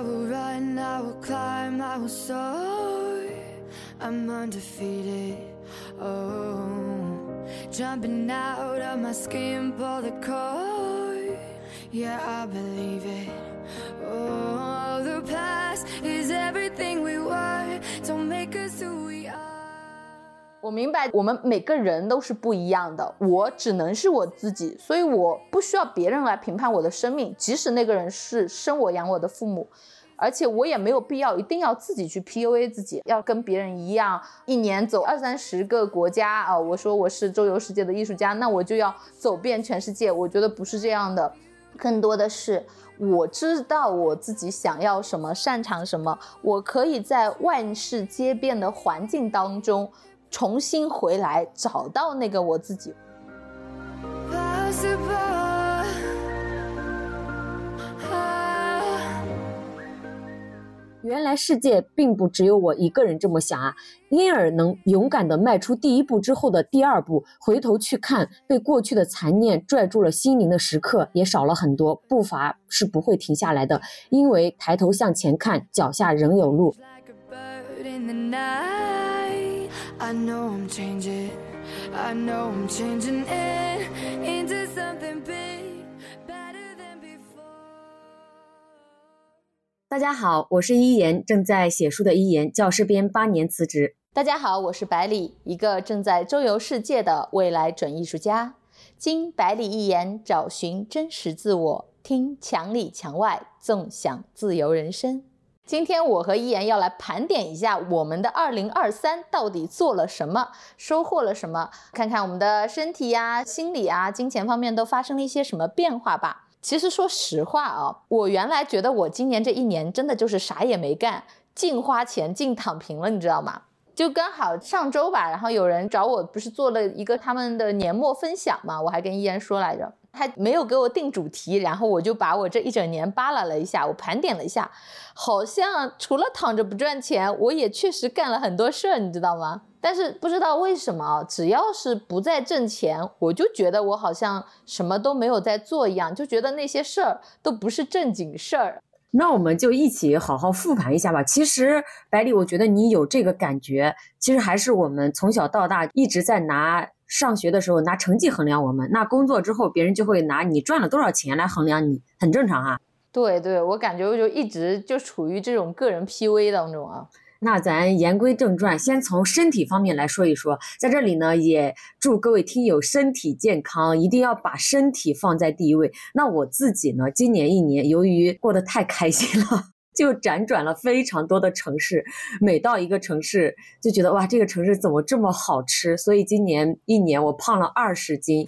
I will run, I will climb, I will soar. I'm undefeated. Oh, jumping out of my skin, pull the cord. Yeah, I believe it. Oh, the past is everything we were. Don't make us who we are. 我明白，我们每个人都是不一样的，我只能是我自己，所以我不需要别人来评判我的生命，即使那个人是生我养我的父母， 而且我也没有必要一定要自己去 PUA 自己，要跟别人一样，一年走二三十个国家啊！我说我是周游世界的艺术家，那我就要走遍全世界，我觉得不是这样的，更多的是我知道我自己想要什么，擅长什么，我可以在万事皆变的环境当中。重新回来，找到那个我自己。原来世界并不只有我一个人这么想啊！因而能勇敢地迈出第一步之后的第二步，回头去看，被过去的残念拽住了心灵的时刻也少了很多。步伐是不会停下来的，因为抬头向前看，脚下仍有路。大家好，我是一言，正在写书的一言，教师编八年辞职。大家好，我是百里，一个正在周游世界的未来准艺术家。经百里一言，找寻真实自我，听墙里墙外，纵享自由人生。今天我和一言要来盘点一下我们的2023到底做了什么，收获了什么，看看我们的身体呀、心理啊、金钱方面都发生了一些什么变化吧。其实说实话啊，我原来觉得我今年这一年真的就是啥也没干，净花钱、净躺平了，你知道吗？就刚好上周吧，然后有人找我，不是做了一个他们的年末分享嘛，我还跟依然说来着，他没有给我定主题，然后我就把我这一整年扒拉了一下，我盘点了一下，好像除了躺着不赚钱，我也确实干了很多事儿，你知道吗？但是不知道为什么，只要是不在挣钱，我就觉得我好像什么都没有在做一样，就觉得那些事儿都不是正经事儿。那我们就一起好好复盘一下吧。其实，百里，我觉得你有这个感觉，其实还是我们从小到大一直在拿上学的时候拿成绩衡量我们，那工作之后别人就会拿你赚了多少钱来衡量你，很正常啊、对对，我感觉我就一直就处于这种个人 PUA 当中啊。那咱言归正传，先从身体方面来说一说。在这里呢，也祝各位听友身体健康，一定要把身体放在第一位。那我自己呢，今年一年由于过得太开心了。就辗转了非常多的城市，每到一个城市就觉得哇，这个城市怎么这么好吃？所以今年一年我胖了二十斤。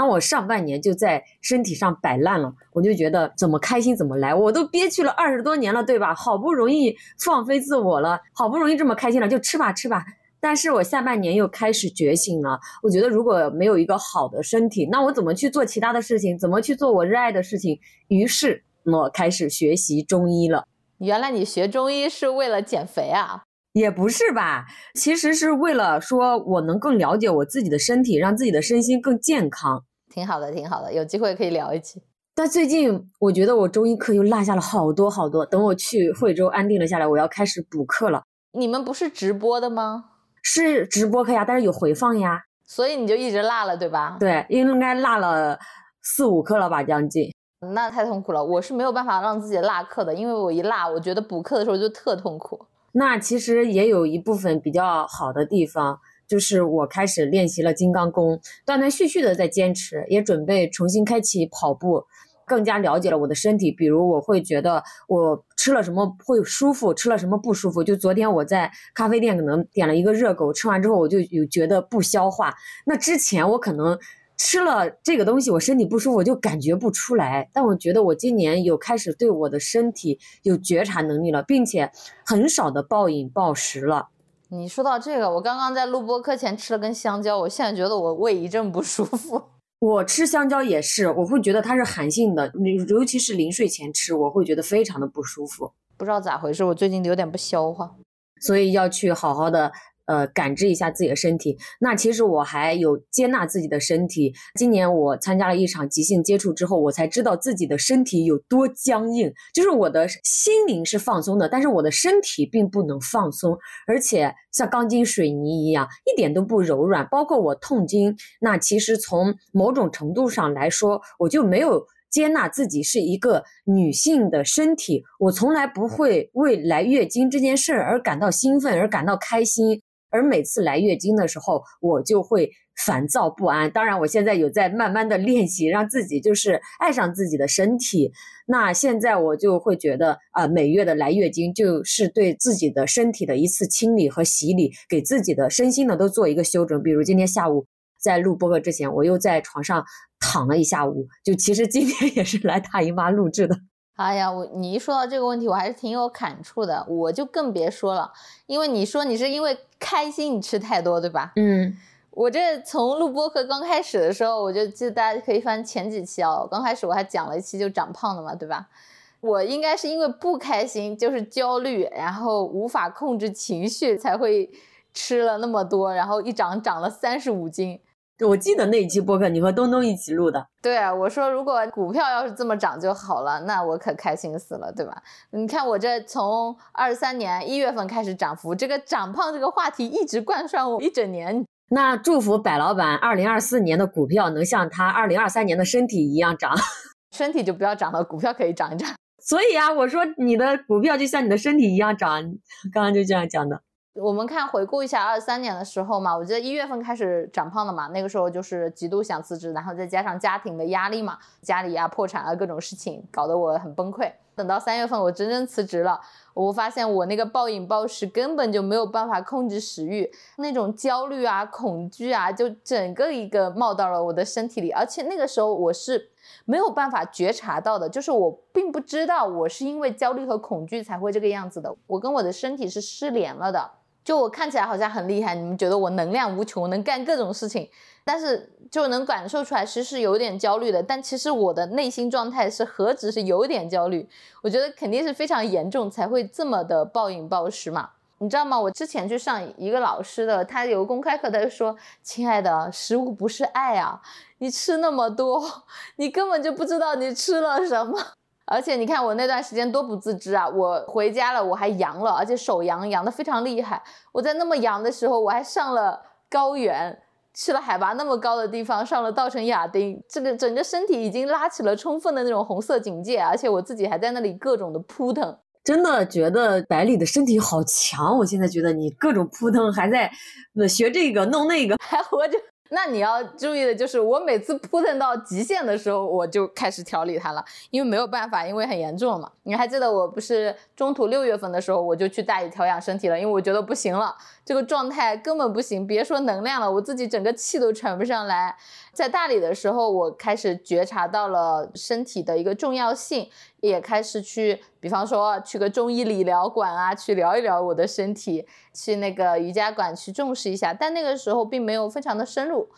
那我上半年就在身体上摆烂了，我就觉得怎么开心怎么来，我都憋屈了二十多年了，对吧？好不容易放飞自我了，好不容易这么开心了，就吃吧吃吧。但是我下半年又开始觉醒了，我觉得如果没有一个好的身体，那我怎么去做其他的事情？怎么去做我热爱的事情？于是我开始学习中医了。原来你学中医是为了减肥啊？也不是吧，其实是为了说我能更了解我自己的身体，让自己的身心更健康。挺好的，挺好的，有机会可以聊一期。但最近我觉得我中医课又落下了好多好多，等我去惠州安定了下来，我要开始补课了。你们不是直播的吗？是直播课呀，但是有回放呀。所以你就一直落了，对吧？对，应该落了四五课了吧，将近。那太痛苦了，我是没有办法让自己落课的，因为我一落，我觉得补课的时候就特痛苦。那其实也有一部分比较好的地方，就是我开始练习了金刚功，断断续续的在坚持，也准备重新开启跑步，更加了解了我的身体。比如我会觉得我吃了什么会舒服，吃了什么不舒服。就昨天我在咖啡店可能点了一个热狗，吃完之后我就有觉得不消化。那之前我可能。吃了这个东西，我身体不舒服，我就感觉不出来。但我觉得我今年有开始对我的身体有觉察能力了，并且很少的暴饮暴食了。你说到这个，我刚刚在录播课前吃了根香蕉，我现在觉得我胃一阵不舒服。我吃香蕉也是，我会觉得它是寒性的，尤其是临睡前吃，我会觉得非常的不舒服。不知道咋回事，我最近有点不消化，所以要去好好的。呃感知一下自己的身体。那其实我还有接纳自己的身体。今年我参加了一场即兴接触之后，我才知道自己的身体有多僵硬。就是我的心灵是放松的，但是我的身体并不能放松，而且像钢筋水泥一样，一点都不柔软。包括我痛经，那其实从某种程度上来说，我就没有。接纳自己是一个女性的身体，我从来不会为来月经这件事儿而感到兴奋，而感到开心。而每次来月经的时候，我就会烦躁不安。当然，我现在有在慢慢的练习，让自己就是爱上自己的身体。那现在我就会觉得，啊，每月的来月经就是对自己的身体的一次清理和洗礼，给自己的身心呢都做一个修整。比如今天下午。在录播客之前，我又在床上躺了一下午。就其实今天也是来大姨妈录制的。哎呀，我你一说到这个问题，我还是挺有感触的。我就更别说了，因为你说你是因为开心你吃太多，对吧？嗯。我这从录播课刚开始的时候，我就记得大家可以翻前几期哦。刚开始我还讲了一期就长胖的嘛，对吧？我应该是因为不开心，就是焦虑，然后无法控制情绪，才会吃了那么多，然后一长长了三十五斤。我记得那一期播客，你和东东一起录的。对啊，我说如果股票要是这么涨就好了，那我可开心死了，对吧？你看我这从二三年一月份开始涨幅，这个长胖这个话题一直贯穿我一整年。那祝福百老板二零二四年的股票能像他二零二三年的身体一样涨，身体就不要涨了，股票可以涨一涨。所以啊，我说你的股票就像你的身体一样涨，刚刚就这样讲的。我们看回顾一下二三年的时候嘛，我记得一月份开始长胖的嘛，那个时候就是极度想辞职，然后再加上家庭的压力嘛，家里啊破产啊各种事情，搞得我很崩溃。等到三月份我真正辞职了，我发现我那个暴饮暴食根本就没有办法控制食欲，那种焦虑啊、恐惧啊，就整个一个冒到了我的身体里，而且那个时候我是没有办法觉察到的，就是我并不知道我是因为焦虑和恐惧才会这个样子的，我跟我的身体是失联了的。就我看起来好像很厉害，你们觉得我能量无穷，能干各种事情，但是就能感受出来，其实是有点焦虑的。但其实我的内心状态是何止是有点焦虑，我觉得肯定是非常严重才会这么的暴饮暴食嘛。你知道吗？我之前去上一个老师的，他有个公开课，他就说：“亲爱的，食物不是爱啊，你吃那么多，你根本就不知道你吃了什么。”而且你看我那段时间多不自知啊！我回家了，我还阳了，而且手阳阳的非常厉害。我在那么阳的时候，我还上了高原，去了海拔那么高的地方，上了稻城亚丁，这个整个身体已经拉起了充分的那种红色警戒，而且我自己还在那里各种的扑腾。真的觉得百里的身体好强，我现在觉得你各种扑腾，还在学这个弄那个，还活着。那你要注意的就是，我每次扑腾到极限的时候，我就开始调理它了，因为没有办法，因为很严重嘛。你还记得我不是中途六月份的时候，我就去大理调养身体了，因为我觉得不行了，这个状态根本不行，别说能量了，我自己整个气都喘不上来。在大理的时候，我开始觉察到了身体的一个重要性。也开始去，比方说去个中医理疗馆啊，去聊一聊我的身体，去那个瑜伽馆去重视一下。但那个时候并没有非常的深入。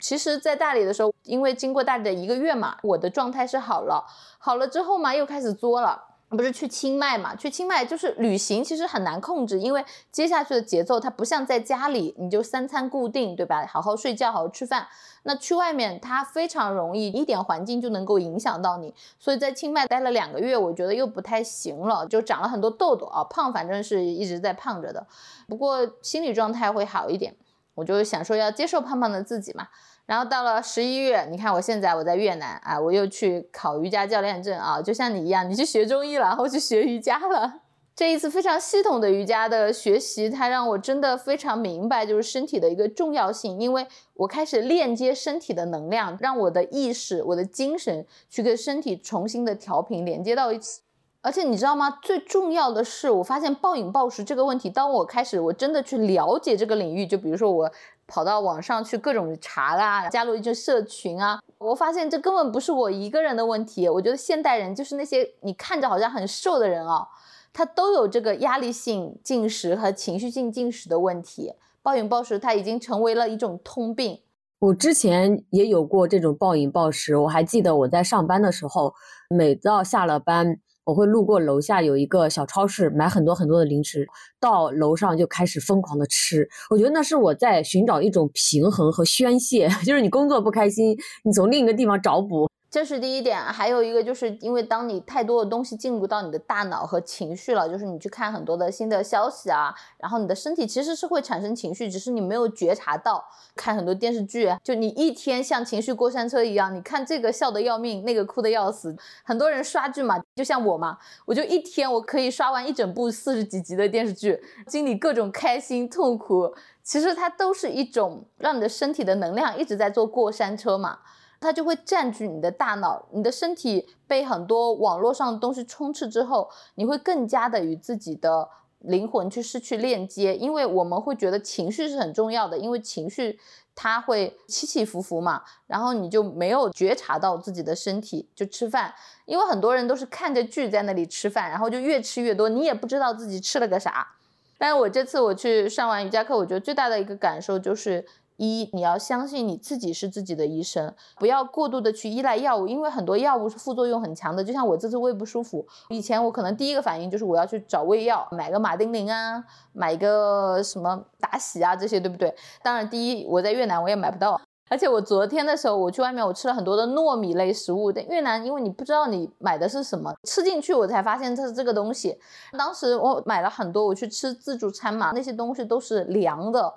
其实，在大理的时候，因为经过大理的一个月嘛，我的状态是好了。好了之后嘛，又开始作了。不是去清迈嘛？去清迈就是旅行，其实很难控制，因为接下去的节奏它不像在家里，你就三餐固定，对吧？好好睡觉，好好吃饭。那去外面，它非常容易一点环境就能够影响到你。所以在清迈待了两个月，我觉得又不太行了，就长了很多痘痘啊，胖反正是一直在胖着的。不过心理状态会好一点，我就想说要接受胖胖的自己嘛。然后到了十一月，你看我现在我在越南啊，我又去考瑜伽教练证啊，就像你一样，你去学中医了，然后去学瑜伽了。这一次非常系统的瑜伽的学习，它让我真的非常明白，就是身体的一个重要性，因为我开始链接身体的能量，让我的意识、我的精神去跟身体重新的调频连接到一起。而且你知道吗？最重要的是，我发现暴饮暴食这个问题，当我开始我真的去了解这个领域，就比如说我。跑到网上去各种查啦，加入一些社群啊，我发现这根本不是我一个人的问题。我觉得现代人就是那些你看着好像很瘦的人啊，他都有这个压力性进食和情绪性进食的问题。暴饮暴食，它已经成为了一种通病。我之前也有过这种暴饮暴食，我还记得我在上班的时候，每到下了班。我会路过楼下有一个小超市，买很多很多的零食，到楼上就开始疯狂的吃。我觉得那是我在寻找一种平衡和宣泄，就是你工作不开心，你从另一个地方找补。这是第一点，还有一个就是因为当你太多的东西进入到你的大脑和情绪了，就是你去看很多的新的消息啊，然后你的身体其实是会产生情绪，只是你没有觉察到。看很多电视剧，就你一天像情绪过山车一样，你看这个笑得要命，那个哭得要死。很多人刷剧嘛，就像我嘛，我就一天我可以刷完一整部四十几集的电视剧，经历各种开心、痛苦，其实它都是一种让你的身体的能量一直在坐过山车嘛。它就会占据你的大脑，你的身体被很多网络上的东西充斥之后，你会更加的与自己的灵魂去失去链接，因为我们会觉得情绪是很重要的，因为情绪它会起起伏伏嘛，然后你就没有觉察到自己的身体，就吃饭，因为很多人都是看着剧在那里吃饭，然后就越吃越多，你也不知道自己吃了个啥。但是我这次我去上完瑜伽课，我觉得最大的一个感受就是。一，你要相信你自己是自己的医生，不要过度的去依赖药物，因为很多药物是副作用很强的。就像我这次胃不舒服，以前我可能第一个反应就是我要去找胃药，买个马丁啉啊，买个什么达喜啊这些，对不对？当然，第一我在越南我也买不到，而且我昨天的时候我去外面我吃了很多的糯米类食物，但越南因为你不知道你买的是什么，吃进去我才发现这是这个东西。当时我买了很多，我去吃自助餐嘛，那些东西都是凉的。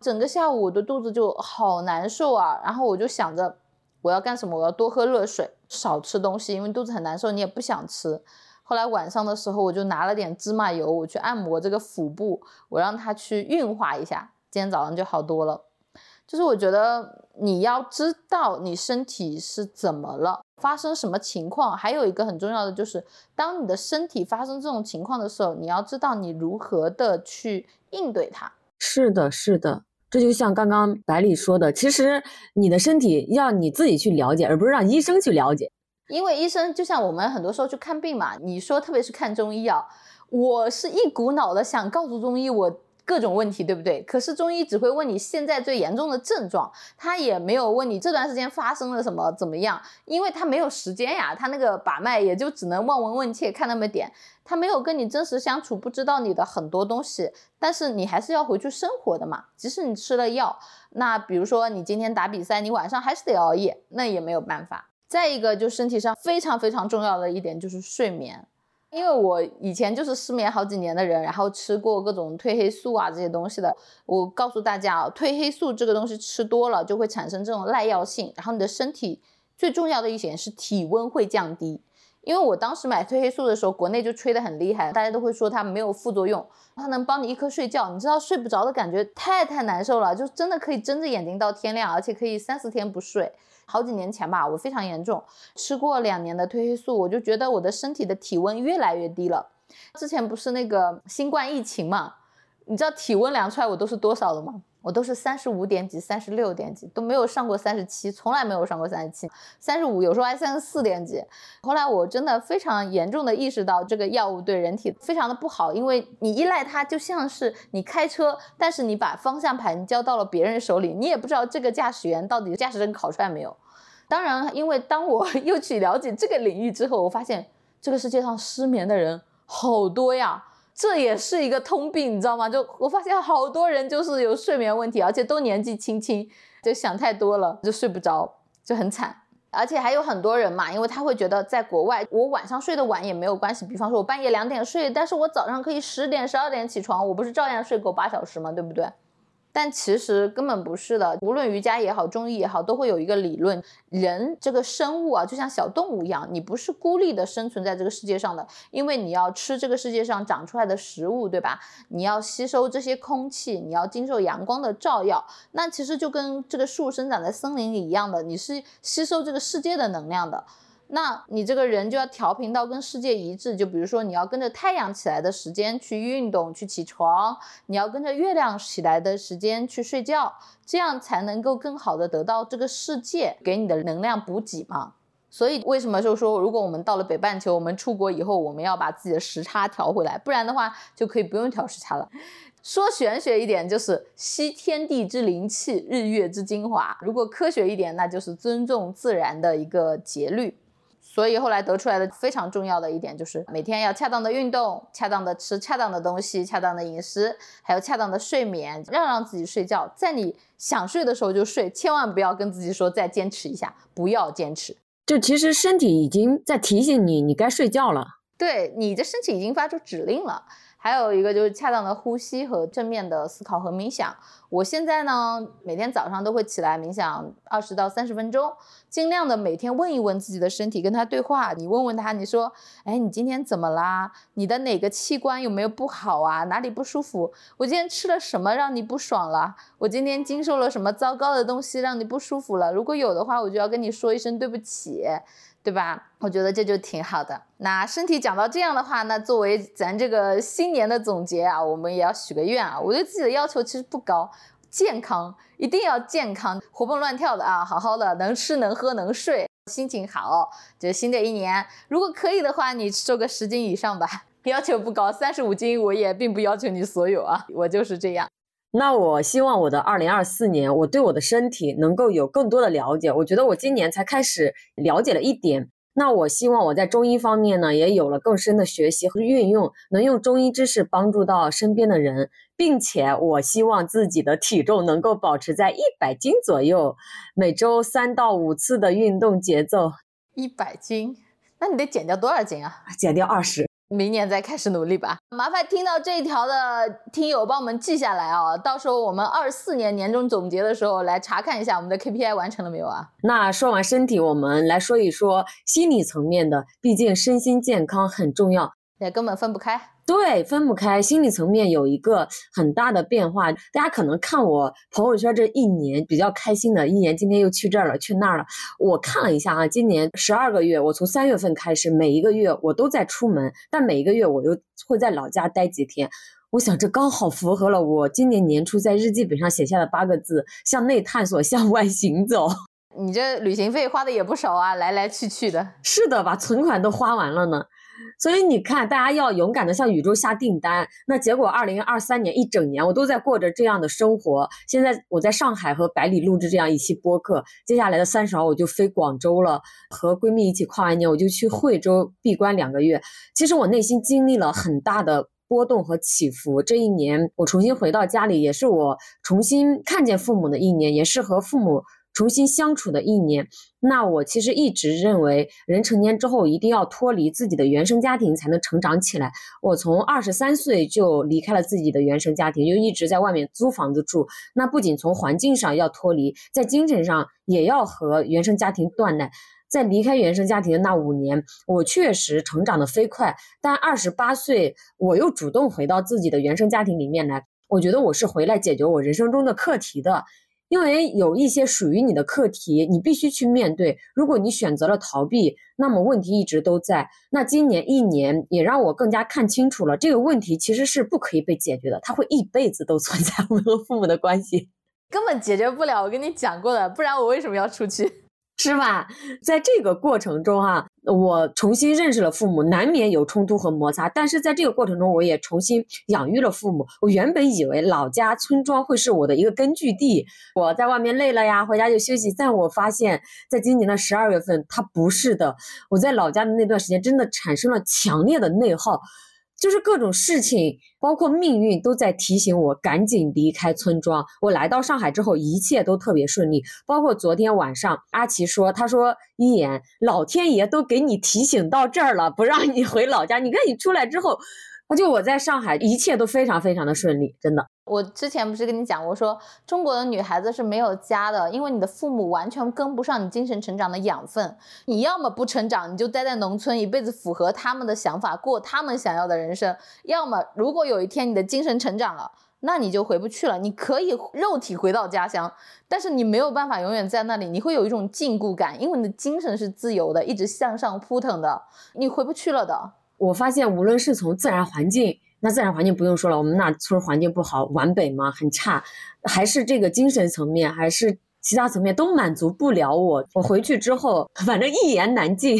整个下午我的肚子就好难受啊，然后我就想着我要干什么？我要多喝热水，少吃东西，因为肚子很难受，你也不想吃。后来晚上的时候，我就拿了点芝麻油，我去按摩这个腹部，我让它去运化一下。今天早上就好多了。就是我觉得你要知道你身体是怎么了，发生什么情况，还有一个很重要的就是，当你的身体发生这种情况的时候，你要知道你如何的去应对它。是的，是的。这就像刚刚百里说的，其实你的身体要你自己去了解，而不是让医生去了解。因为医生就像我们很多时候去看病嘛，你说特别是看中医啊，我是一股脑的想告诉中医我。各种问题，对不对？可是中医只会问你现在最严重的症状，他也没有问你这段时间发生了什么怎么样，因为他没有时间呀，他那个把脉也就只能望闻问切看那么点，他没有跟你真实相处，不知道你的很多东西。但是你还是要回去生活的嘛，即使你吃了药，那比如说你今天打比赛，你晚上还是得熬夜，那也没有办法。再一个，就身体上非常非常重要的一点就是睡眠。因为我以前就是失眠好几年的人，然后吃过各种褪黑素啊这些东西的。我告诉大家啊，褪黑素这个东西吃多了就会产生这种耐药性，然后你的身体最重要的一点是体温会降低。因为我当时买褪黑素的时候，国内就吹得很厉害，大家都会说它没有副作用，它能帮你一颗睡觉。你知道睡不着的感觉太太难受了，就真的可以睁着眼睛到天亮，而且可以三四天不睡。好几年前吧，我非常严重，吃过两年的褪黑素，我就觉得我的身体的体温越来越低了。之前不是那个新冠疫情嘛，你知道体温量出来我都是多少了吗？我都是三十五点几、三十六点几，都没有上过三十七，从来没有上过三十七、三十五，有时候还三十四点几。后来我真的非常严重的意识到这个药物对人体非常的不好，因为你依赖它，就像是你开车，但是你把方向盘交到了别人手里，你也不知道这个驾驶员到底驾驶证考出来没有。当然，因为当我 又去了解这个领域之后，我发现这个世界上失眠的人好多呀。这也是一个通病，你知道吗？就我发现好多人就是有睡眠问题，而且都年纪轻轻，就想太多了，就睡不着，就很惨。而且还有很多人嘛，因为他会觉得在国外，我晚上睡得晚也没有关系。比方说，我半夜两点睡，但是我早上可以十点、十二点起床，我不是照样睡够八小时吗？对不对？但其实根本不是的，无论瑜伽也好，中医也好，都会有一个理论：人这个生物啊，就像小动物一样，你不是孤立的生存在这个世界上的，因为你要吃这个世界上长出来的食物，对吧？你要吸收这些空气，你要经受阳光的照耀，那其实就跟这个树生长在森林里一样的，你是吸收这个世界的能量的。那你这个人就要调频到跟世界一致，就比如说你要跟着太阳起来的时间去运动、去起床，你要跟着月亮起来的时间去睡觉，这样才能够更好的得到这个世界给你的能量补给嘛。所以为什么就说，如果我们到了北半球，我们出国以后，我们要把自己的时差调回来，不然的话就可以不用调时差了。说玄学一点，就是吸天地之灵气，日月之精华；如果科学一点，那就是尊重自然的一个节律。所以后来得出来的非常重要的一点就是每天要恰当的运动，恰当的吃恰当的东西，恰当的饮食，还有恰当的睡眠，让让自己睡觉，在你想睡的时候就睡，千万不要跟自己说再坚持一下，不要坚持。就其实身体已经在提醒你，你该睡觉了。对，你的身体已经发出指令了。还有一个就是恰当的呼吸和正面的思考和冥想。我现在呢，每天早上都会起来冥想二十到三十分钟，尽量的每天问一问自己的身体，跟他对话。你问问他，你说，哎，你今天怎么啦？你的哪个器官有没有不好啊？哪里不舒服？我今天吃了什么让你不爽了？我今天经受了什么糟糕的东西让你不舒服了？如果有的话，我就要跟你说一声对不起。对吧？我觉得这就挺好的。那身体讲到这样的话，那作为咱这个新年的总结啊，我们也要许个愿啊。我对自己的要求其实不高，健康一定要健康，活蹦乱跳的啊，好好的，能吃能喝能睡，心情好。就新的一年，如果可以的话，你瘦个十斤以上吧，要求不高，三十五斤我也并不要求你所有啊，我就是这样。那我希望我的二零二四年，我对我的身体能够有更多的了解。我觉得我今年才开始了解了一点。那我希望我在中医方面呢，也有了更深的学习和运用，能用中医知识帮助到身边的人，并且我希望自己的体重能够保持在一百斤左右，每周三到五次的运动节奏。一百斤，那你得减掉多少斤啊？减掉二十。明年再开始努力吧。麻烦听到这一条的听友帮我们记下来啊，到时候我们二四年年终总结的时候来查看一下我们的 KPI 完成了没有啊？那说完身体，我们来说一说心理层面的，毕竟身心健康很重要。也根本分不开，对，分不开。心理层面有一个很大的变化，大家可能看我朋友圈这一年比较开心的一年，今天又去这儿了，去那儿了。我看了一下啊，今年十二个月，我从三月份开始，每一个月我都在出门，但每一个月我又会在老家待几天。我想这刚好符合了我今年年初在日记本上写下的八个字：向内探索，向外行走。你这旅行费花的也不少啊，来来去去的。是的，把存款都花完了呢。所以你看，大家要勇敢的向宇宙下订单。那结果，二零二三年一整年我都在过着这样的生活。现在我在上海和百里录制这样一期播客，接下来的三十号我就飞广州了，和闺蜜一起跨完年我就去惠州闭关两个月。其实我内心经历了很大的波动和起伏。这一年我重新回到家里，也是我重新看见父母的一年，也是和父母。重新相处的一年，那我其实一直认为，人成年之后一定要脱离自己的原生家庭才能成长起来。我从二十三岁就离开了自己的原生家庭，就一直在外面租房子住。那不仅从环境上要脱离，在精神上也要和原生家庭断奶。在离开原生家庭的那五年，我确实成长的飞快。但二十八岁，我又主动回到自己的原生家庭里面来。我觉得我是回来解决我人生中的课题的。因为有一些属于你的课题，你必须去面对。如果你选择了逃避，那么问题一直都在。那今年一年也让我更加看清楚了，这个问题其实是不可以被解决的，它会一辈子都存在。我们和父母的关系根本解决不了，我跟你讲过的，不然我为什么要出去？是吧？在这个过程中，哈，我重新认识了父母，难免有冲突和摩擦。但是在这个过程中，我也重新养育了父母。我原本以为老家村庄会是我的一个根据地，我在外面累了呀，回家就休息。但我发现，在今年的十二月份，它不是的。我在老家的那段时间，真的产生了强烈的内耗。就是各种事情，包括命运，都在提醒我赶紧离开村庄。我来到上海之后，一切都特别顺利。包括昨天晚上，阿奇说：“他说一言，老天爷都给你提醒到这儿了，不让你回老家。你看你出来之后。”就我在上海，一切都非常非常的顺利，真的。我之前不是跟你讲过，说中国的女孩子是没有家的，因为你的父母完全跟不上你精神成长的养分。你要么不成长，你就待在农村，一辈子符合他们的想法，过他们想要的人生；要么，如果有一天你的精神成长了，那你就回不去了。你可以肉体回到家乡，但是你没有办法永远在那里，你会有一种禁锢感，因为你的精神是自由的，一直向上扑腾的，你回不去了的。我发现，无论是从自然环境，那自然环境不用说了，我们那村环境不好，皖北嘛很差，还是这个精神层面，还是其他层面都满足不了我。我回去之后，反正一言难尽。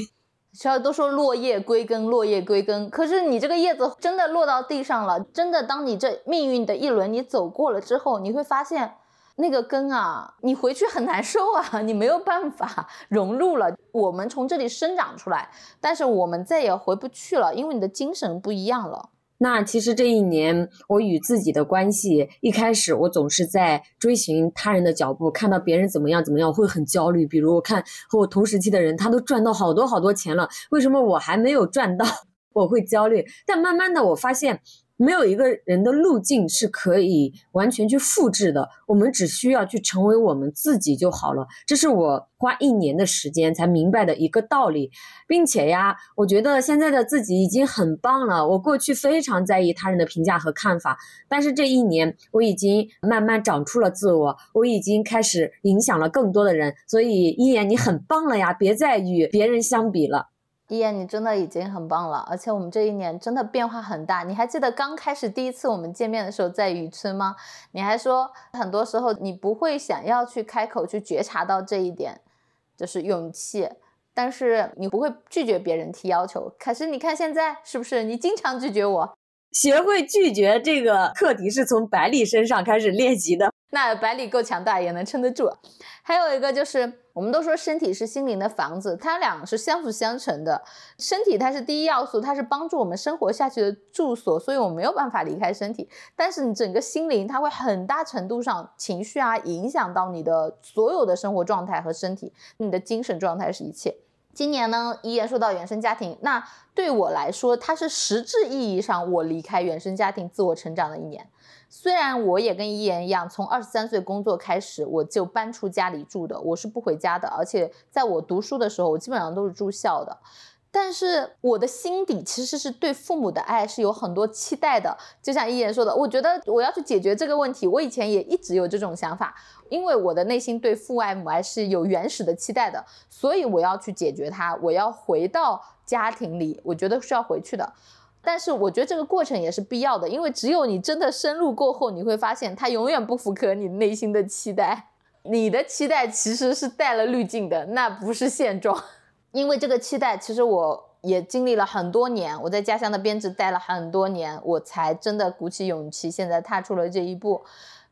学校都说落叶归根，落叶归根，可是你这个叶子真的落到地上了，真的当你这命运的一轮你走过了之后，你会发现，那个根啊，你回去很难受啊，你没有办法 融入了。我们从这里生长出来，但是我们再也回不去了，因为你的精神不一样了。那其实这一年，我与自己的关系，一开始我总是在追寻他人的脚步，看到别人怎么样怎么样，会很焦虑。比如我看和我同时期的人，他都赚到好多好多钱了，为什么我还没有赚到？我会焦虑。但慢慢的，我发现。没有一个人的路径是可以完全去复制的，我们只需要去成为我们自己就好了。这是我花一年的时间才明白的一个道理，并且呀，我觉得现在的自己已经很棒了。我过去非常在意他人的评价和看法，但是这一年我已经慢慢长出了自我，我已经开始影响了更多的人。所以一言，你很棒了呀，别再与别人相比了。一言，你真的已经很棒了，而且我们这一年真的变化很大。你还记得刚开始第一次我们见面的时候在渔村吗？你还说很多时候你不会想要去开口去觉察到这一点，就是勇气。但是你不会拒绝别人提要求。可是你看现在是不是？你经常拒绝我。学会拒绝这个课题是从百里身上开始练习的。那百里够强大，也能撑得住。还有一个就是，我们都说身体是心灵的房子，它俩是相辅相成的。身体它是第一要素，它是帮助我们生活下去的住所，所以我没有办法离开身体。但是你整个心灵，它会很大程度上情绪啊，影响到你的所有的生活状态和身体，你的精神状态是一切。今年呢，依然说到原生家庭，那对我来说，它是实质意义上我离开原生家庭、自我成长的一年。虽然我也跟一言一样，从二十三岁工作开始，我就搬出家里住的，我是不回家的。而且在我读书的时候，我基本上都是住校的。但是我的心底其实是对父母的爱是有很多期待的。就像一言说的，我觉得我要去解决这个问题。我以前也一直有这种想法，因为我的内心对父爱母爱是有原始的期待的，所以我要去解决它。我要回到家庭里，我觉得是要回去的。但是我觉得这个过程也是必要的，因为只有你真的深入过后，你会发现它永远不符合你内心的期待。你的期待其实是带了滤镜的，那不是现状。因为这个期待，其实我也经历了很多年，我在家乡的编制待了很多年，我才真的鼓起勇气，现在踏出了这一步。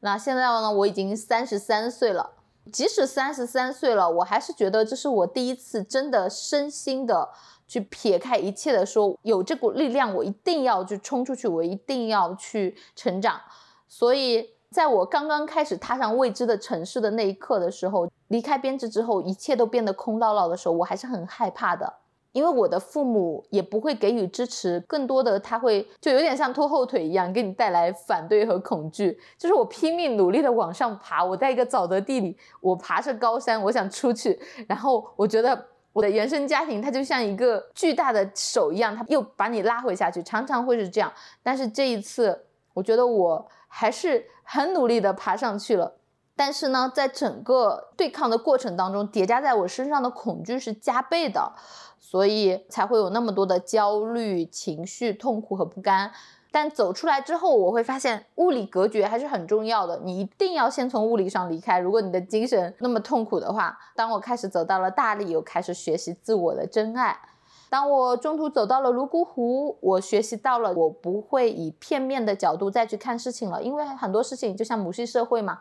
那现在呢，我已经三十三岁了，即使三十三岁了，我还是觉得这是我第一次真的身心的。去撇开一切的说，有这股力量，我一定要去冲出去，我一定要去成长。所以，在我刚刚开始踏上未知的城市的那一刻的时候，离开编制之后，一切都变得空落落的时候，我还是很害怕的，因为我的父母也不会给予支持，更多的他会就有点像拖后腿一样，给你带来反对和恐惧。就是我拼命努力的往上爬，我在一个沼泽地里，我爬着高山，我想出去，然后我觉得。我的原生家庭，它就像一个巨大的手一样，它又把你拉回下去，常常会是这样。但是这一次，我觉得我还是很努力的爬上去了。但是呢，在整个对抗的过程当中，叠加在我身上的恐惧是加倍的，所以才会有那么多的焦虑、情绪、痛苦和不甘。但走出来之后，我会发现物理隔绝还是很重要的。你一定要先从物理上离开。如果你的精神那么痛苦的话，当我开始走到了大理，又开始学习自我的真爱。当我中途走到了泸沽湖，我学习到了我不会以片面的角度再去看事情了。因为很多事情就像母系社会嘛，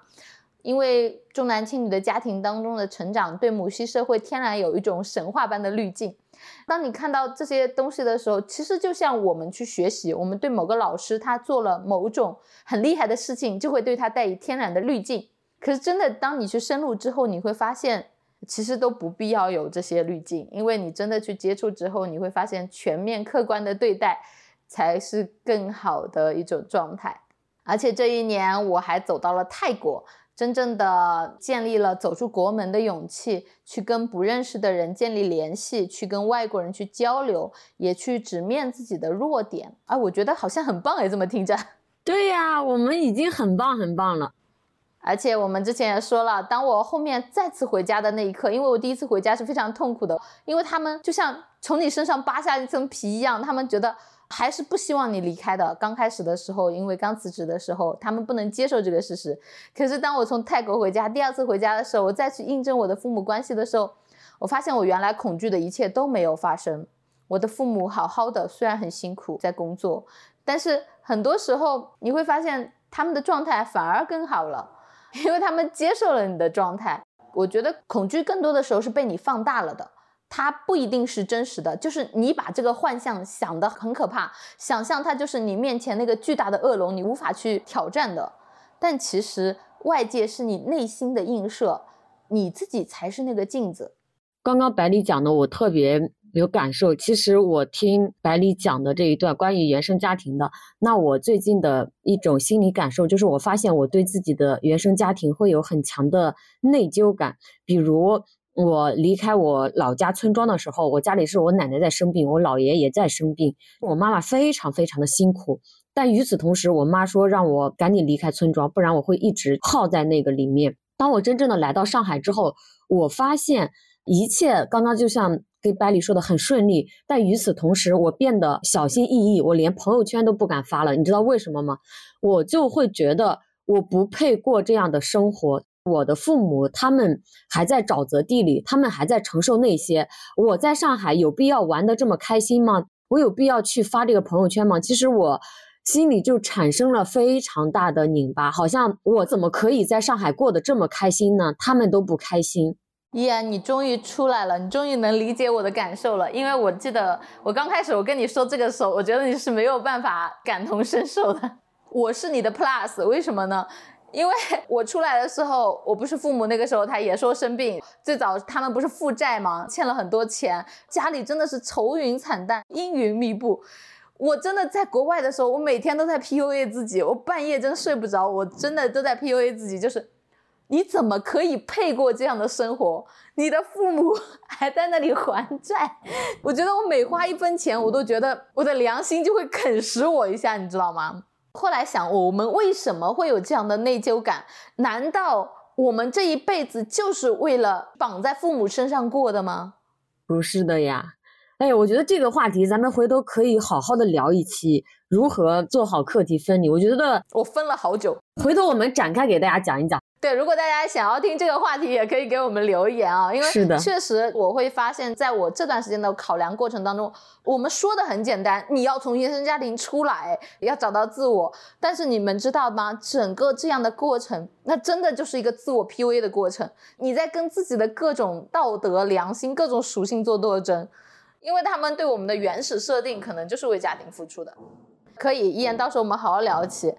因为重男轻女的家庭当中的成长，对母系社会天然有一种神话般的滤镜。当你看到这些东西的时候，其实就像我们去学习，我们对某个老师他做了某种很厉害的事情，就会对他带以天然的滤镜。可是真的，当你去深入之后，你会发现，其实都不必要有这些滤镜，因为你真的去接触之后，你会发现全面客观的对待才是更好的一种状态。而且这一年我还走到了泰国。真正的建立了走出国门的勇气，去跟不认识的人建立联系，去跟外国人去交流，也去直面自己的弱点。哎，我觉得好像很棒哎，这么听着。对呀，我们已经很棒很棒了。而且我们之前也说了，当我后面再次回家的那一刻，因为我第一次回家是非常痛苦的，因为他们就像从你身上扒下一层皮一样，他们觉得。还是不希望你离开的。刚开始的时候，因为刚辞职的时候，他们不能接受这个事实。可是当我从泰国回家，第二次回家的时候，我再去印证我的父母关系的时候，我发现我原来恐惧的一切都没有发生。我的父母好好的，虽然很辛苦在工作，但是很多时候你会发现他们的状态反而更好了。因为他们接受了你的状态。我觉得恐惧更多的时候是被你放大了的，它不一定是真实的，就是你把这个幻象想得很可怕，想象它就是你面前那个巨大的恶龙，你无法去挑战的。但其实外界是你内心的映射，你自己才是那个镜子。刚刚百里讲的，我特别有感受。其实我听百里讲的这一段关于原生家庭的，那我最近的一种心理感受就是，我发现我对自己的原生家庭会有很强的内疚感。比如我离开我老家村庄的时候，我家里是我奶奶在生病，我姥爷也在生病，我妈妈非常非常的辛苦。但与此同时，我妈说让我赶紧离开村庄，不然我会一直耗在那个里面。当我真正的来到上海之后，我发现。一切刚刚就像跟百里说的很顺利，但与此同时，我变得小心翼翼，我连朋友圈都不敢发了。你知道为什么吗？我就会觉得我不配过这样的生活。我的父母他们还在沼泽地里，他们还在承受那些。我在上海有必要玩的这么开心吗？我有必要去发这个朋友圈吗？其实我心里就产生了非常大的拧巴，好像我怎么可以在上海过得这么开心呢？他们都不开心。依然，你终于出来了，你终于能理解我的感受了。因为我记得我刚开始我跟你说这个时候，我觉得你是没有办法感同身受的。我是你的 plus，为什么呢？因为 我出来的时候，我不是父母那个时候他也说生病，最早他们不是负债吗？欠了很多钱，家里真的是愁云惨淡，阴云密布。我真的在国外的时候，我每天都在 PUA 自己，我半夜真睡不着，我真的都在 PUA 自己，就是。你怎么可以配过这样的生活？你的父母 还在那里还债，我觉得我每花一分钱，我都觉得我的良心就会啃食我一下，你知道吗？后来想，我们为什么会有这样的内疚感？难道我们这一辈子就是为了绑在父母身上过的吗？不是的呀。哎，我觉得这个话题咱们回头可以好好的聊一期，如何做好课题分离。我觉得我分了好久，回头我们展开给大家讲一讲。对，如果大家想要听这个话题，也可以给我们留言啊，因为是的，确实我会发现，在我这段时间的考量过程当中，我们说的很简单，你要从原生家庭出来，要找到自我，但是你们知道吗？整个这样的过程，那真的就是一个自我 PUA 的过程，你在跟自己的各种道德、良心、各种属性做斗争，因为他们对我们的原始设定可能就是为家庭付出的。可以，依然，到时候我们好好聊起。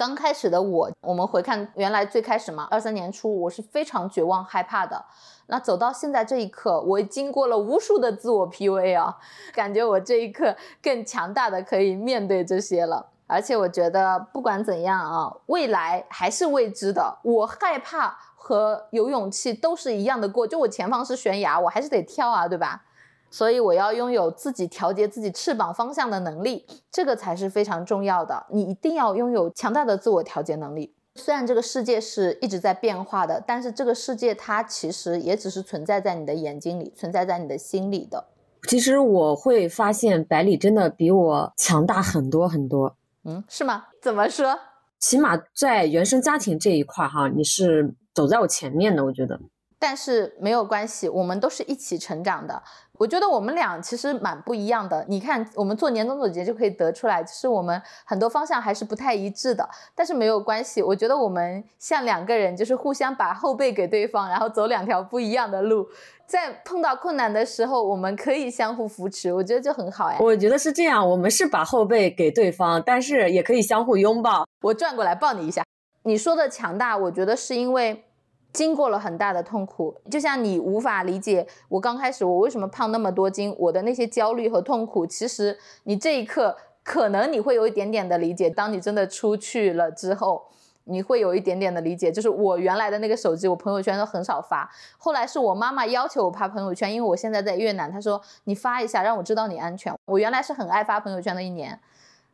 刚开始的我，我们回看原来最开始嘛，二三年初，我是非常绝望、害怕的。那走到现在这一刻，我经过了无数的自我 PUA 啊，感觉我这一刻更强大的可以面对这些了。而且我觉得不管怎样啊，未来还是未知的。我害怕和有勇气都是一样的过，就我前方是悬崖，我还是得跳啊，对吧？所以我要拥有自己调节自己翅膀方向的能力，这个才是非常重要的。你一定要拥有强大的自我调节能力。虽然这个世界是一直在变化的，但是这个世界它其实也只是存在在你的眼睛里，存在在你的心里的。其实我会发现百里真的比我强大很多很多。嗯，是吗？怎么说？起码在原生家庭这一块哈，你是走在我前面的，我觉得。但是没有关系，我们都是一起成长的。我觉得我们俩其实蛮不一样的。你看，我们做年终总结就可以得出来，就是我们很多方向还是不太一致的。但是没有关系，我觉得我们像两个人，就是互相把后背给对方，然后走两条不一样的路。在碰到困难的时候，我们可以相互扶持，我觉得就很好哎。我觉得是这样，我们是把后背给对方，但是也可以相互拥抱。我转过来抱你一下。你说的强大，我觉得是因为。经过了很大的痛苦，就像你无法理解我刚开始我为什么胖那么多斤，我的那些焦虑和痛苦，其实你这一刻可能你会有一点点的理解。当你真的出去了之后，你会有一点点的理解。就是我原来的那个手机，我朋友圈都很少发。后来是我妈妈要求我发朋友圈，因为我现在在越南，她说你发一下，让我知道你安全。我原来是很爱发朋友圈的一年，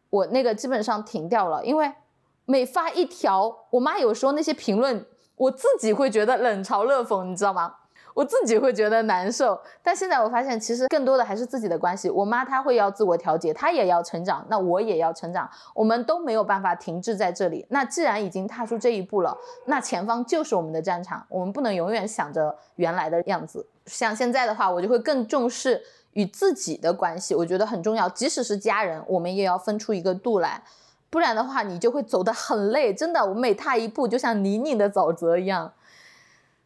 我那个基本上停掉了，因为每发一条，我妈有时候那些评论。我自己会觉得冷嘲热讽，你知道吗？我自己会觉得难受。但现在我发现，其实更多的还是自己的关系。我妈她会要自我调节，她也要成长，那我也要成长，我们都没有办法停滞在这里。那既然已经踏出这一步了，那前方就是我们的战场，我们不能永远想着原来的样子。像现在的话，我就会更重视与自己的关系，我觉得很重要。即使是家人，我们也要分出一个度来。不然的话你就会走得很累。真的，我每踏一步就像泥泞的沼泽一样。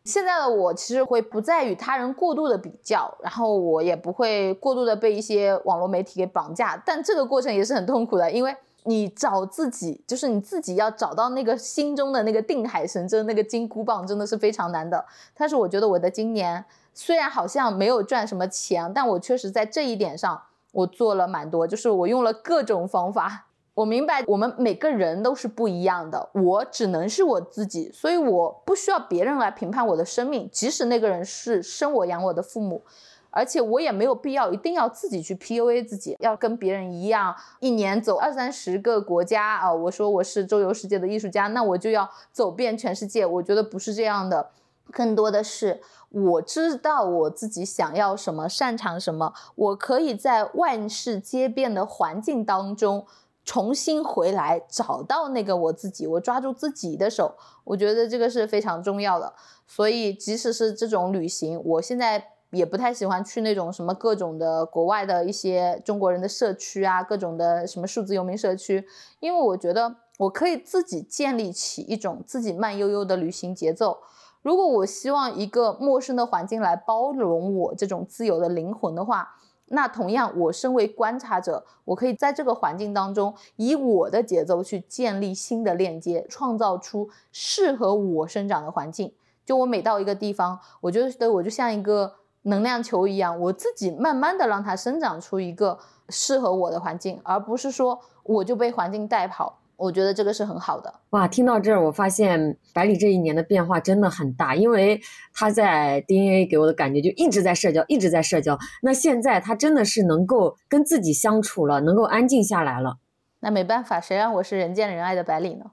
现在的我其实会不再与他人过度的比较，然后我也不会过度的被一些网络媒体给绑架，但这个过程也是很痛苦的，因为你找自己，就是你自己要找到那个心中的那个定海神针，那个金箍棒真的是非常难的。但是我觉得我的今年虽然好像没有赚什么钱，但我确实在这一点上我做了蛮多，就是我用了各种方法。我明白，我们每个人都是不一样的，我只能是我自己，所以我不需要别人来评判我的生命，即使那个人是生我养我的父母，而且我也没有必要一定要自己去 PUA 自己，要跟别人一样，一年走二三十个国家啊！我说我是周游世界的艺术家，那我就要走遍全世界，我觉得不是这样的，更多的是我知道我自己想要什么，擅长什么，我可以在万事皆变的环境当中。重新回来，找到那个我自己，我抓住自己的手，我觉得这个是非常重要的。所以，即使是这种旅行，我现在也不太喜欢去那种什么各种的国外的一些中国人的社区啊，各种的什么数字游民社区，因为我觉得我可以自己建立起一种自己慢悠悠的旅行节奏。如果我希望一个陌生的环境来包容我这种自由的灵魂的话，那同样，我身为观察者，我可以在这个环境当中，以我的节奏去建立新的链接，创造出适合我生长的环境。就我每到一个地方，我觉得我就像一个能量球一样，我自己慢慢的让它生长出一个适合我的环境，而不是说我就被环境带跑。我觉得这个是很好的哇！听到这儿，我发现百里这一年的变化真的很大，因为他在 DNA 给我的感觉就一直在社交，一直在社交。那现在他真的是能够跟自己相处了，能够安静下来了。那没办法，谁让我是人见人爱的百里呢？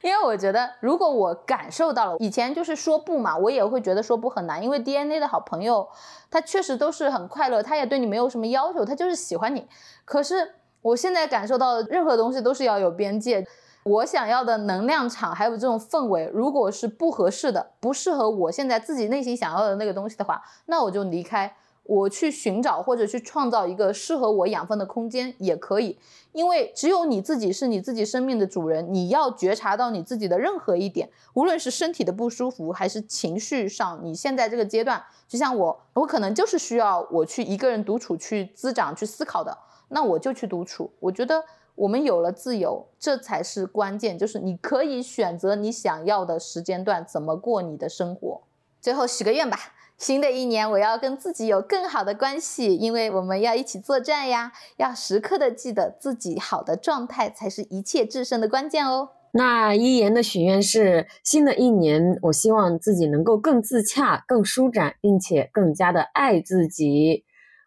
因为我觉得，如果我感受到了，以前就是说不嘛，我也会觉得说不很难。因为 DNA 的好朋友，他确实都是很快乐，他也对你没有什么要求，他就是喜欢你。可是。我现在感受到的，任何东西都是要有边界。我想要的能量场，还有这种氛围，如果是不合适的，不适合我现在自己内心想要的那个东西的话，那我就离开，我去寻找或者去创造一个适合我养分的空间也可以。因为只有你自己是你自己生命的主人，你要觉察到你自己的任何一点，无论是身体的不舒服，还是情绪上，你现在这个阶段，就像我，我可能就是需要我去一个人独处去滋长、去思考的。那我就去独处。我觉得我们有了自由，这才是关键。就是你可以选择你想要的时间段，怎么过你的生活。最后许个愿吧，新的一年我要跟自己有更好的关系，因为我们要一起作战呀。要时刻的记得自己好的状态才是一切制胜的关键哦。那一言的许愿是：新的一年，我希望自己能够更自洽、更舒展，并且更加的爱自己。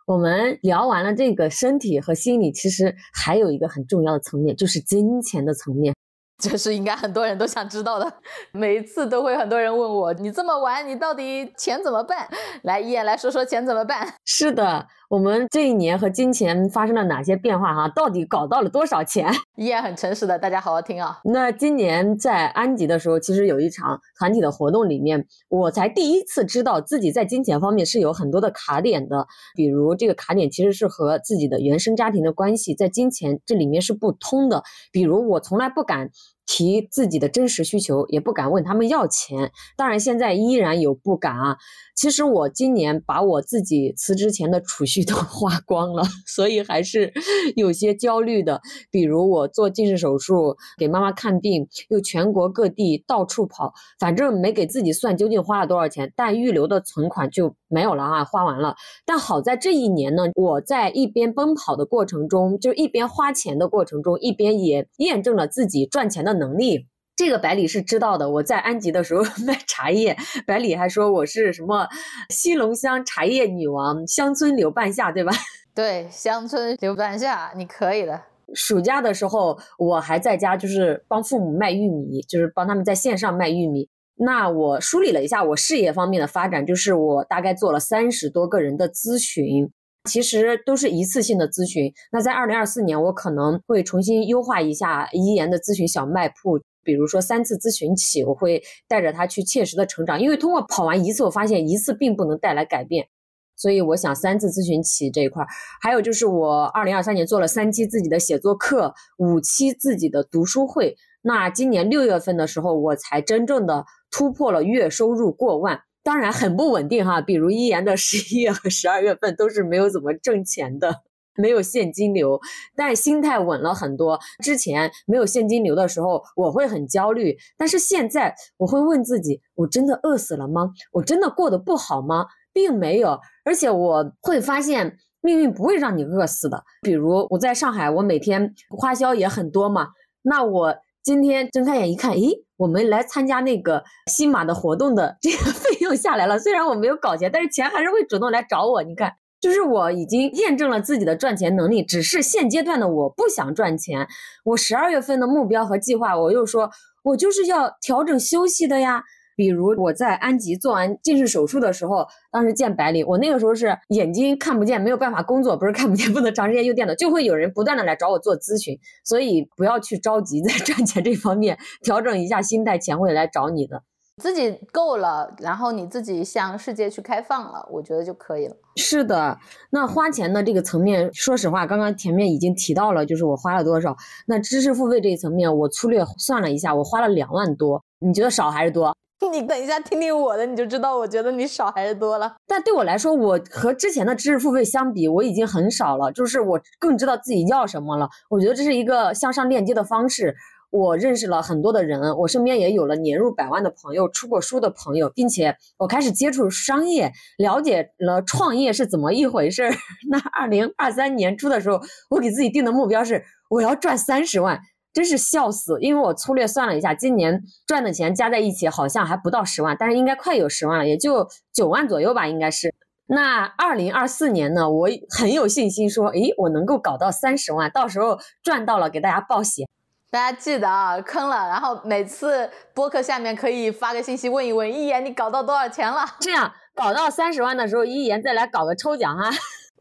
我们聊完了这个身体和心理，其实还有一个很重要的层面，就是金钱的层面。这是应该很多人都想知道的，每次都会很多人问我，你这么玩，你到底钱怎么办？来，一眼来说说钱怎么办？是的。我们这一年和金钱发生了哪些变化？哈，到底搞到了多少钱？依然很诚实的，大家好好听啊。那今年在安吉的时候，其实有一场团体的活动里面，我才第一次知道自己在金钱方面是有很多的卡点的。比如这个卡点其实是和自己的原生家庭的关系在金钱这里面是不通的。比如我从来不敢提自己的真实需求，也不敢问他们要钱。当然现在依然有不敢啊。其实我今年把我自己辞职前的储蓄 都花光了，所以还是 有些焦虑的。比如我做近视手术，给妈妈看病，又全国各地到处跑，反正没给自己算究竟花了多少钱，但预留的存款就没有了啊，花完了。但好在这一年呢，我在一边奔跑的过程中，就一边花钱的过程中，一边也验证了自己赚钱的能力。这个百里是知道的，我在安吉的时候 卖茶叶，百里还说我是什么西龙乡茶叶女王，乡村刘半夏，对吧？对，乡村刘半夏，你可以的。暑假的时候，我还在家，就是帮父母卖玉米，就是帮他们在线上卖玉米。那我梳理了一下我事业方面的发展，就是我大概做了三十多个人的咨询，其实都是一次性的咨询。那在二零二四年，我可能会重新优化一下一言的咨询小卖铺。比如说三次咨询起，我会带着他去切实的成长，因为通过跑完一次，我发现一次并不能带来改变，所以我想三次咨询起这一块，还有就是我二零二三年做了三期自己的写作课，五期自己的读书会。那今年六月份的时候，我才真正的突破了月收入过万，当然很不稳定哈。比如一言的十一月和十二月份都是没有怎么挣钱的，没有现金流，但心态稳了很多。之前没有现金流的时候，我会很焦虑，但是现在我会问自己：我真的饿死了吗？我真的过得不好吗？并没有，而且我会发现命运不会让你饿死的。比如我在上海，我每天花销也很多嘛，那我。今天睁开眼一看，咦，我们来参加那个新马的活动的这个 费用下来了。虽然我没有搞钱，但是钱还是会主动来找我。你看，就是我已经验证了自己的赚钱能力，只是现阶段的我不想赚钱。我十二月份的目标和计划，我又说，我就是要调整休息的呀。比如我在安吉做完近视手术的时候，当时见白领，我那个时候是眼睛看不见，没有办法工作，不是看不见，不能长时间用电脑，就会有人不断的来找我做咨询，所以不要去着急在赚钱这方面，调整一下心态，钱会来找你的。自己够了，然后你自己向世界去开放了，我觉得就可以了。是的，那花钱的这个层面，说实话，刚刚前面已经提到了，就是我花了多少。那知识付费这一层面，我粗略算了一下，我花了两万多，你觉得少还是多？你等一下听听我的，你就知道我觉得你少还是多了。但对我来说，我和之前的知识付费相比，我已经很少了。就是我更知道自己要什么了。我觉得这是一个向上链接的方式。我认识了很多的人，我身边也有了年入百万的朋友，出过书的朋友，并且我开始接触商业，了解了创业是怎么一回事儿。那二零二三年初的时候，我给自己定的目标是我要赚三十万。真是笑死！因为我粗略算了一下，今年赚的钱加在一起好像还不到十万，但是应该快有十万了，也就九万左右吧，应该是。那二零二四年呢，我很有信心说，诶，我能够搞到三十万，到时候赚到了给大家报喜。大家记得啊，坑了，然后每次播客下面可以发个信息问一问一言，你搞到多少钱了？这样搞到三十万的时候，一言再来搞个抽奖哈。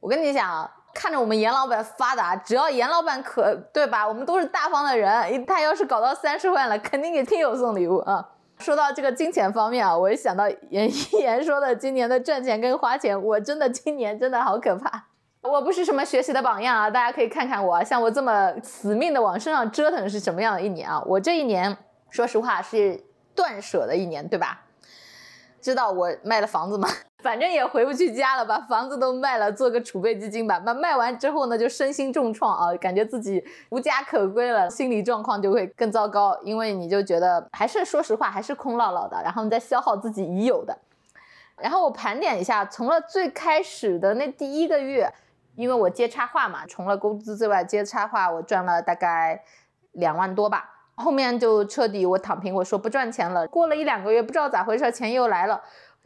我跟你讲。看着我们严老板发达，只要严老板可对吧？我们都是大方的人，他要是搞到三十万了，肯定给听友送礼物啊。说到这个金钱方面啊，我一想到严一言说的今年的赚钱跟花钱，我真的今年真的好可怕。我不是什么学习的榜样啊，大家可以看看我，像我这么死命的往身上折腾是什么样的一年啊？我这一年说实话是断舍的一年，对吧？知道我卖了房子吗？反正也回不去家了，把房子都卖了，做个储备基金吧。那卖完之后呢，就身心重创啊，感觉自己无家可归了，心理状况就会更糟糕。因为你就觉得还是说实话，还是空落落的，然后你在消耗自己已有的。然后我盘点一下，从了最开始的那第一个月，因为我接插画嘛，除了工资之外接插画，我赚了大概两万多吧。后面就彻底我躺平，我说不赚钱了。过了一两个月，不知道咋回事，钱又来了。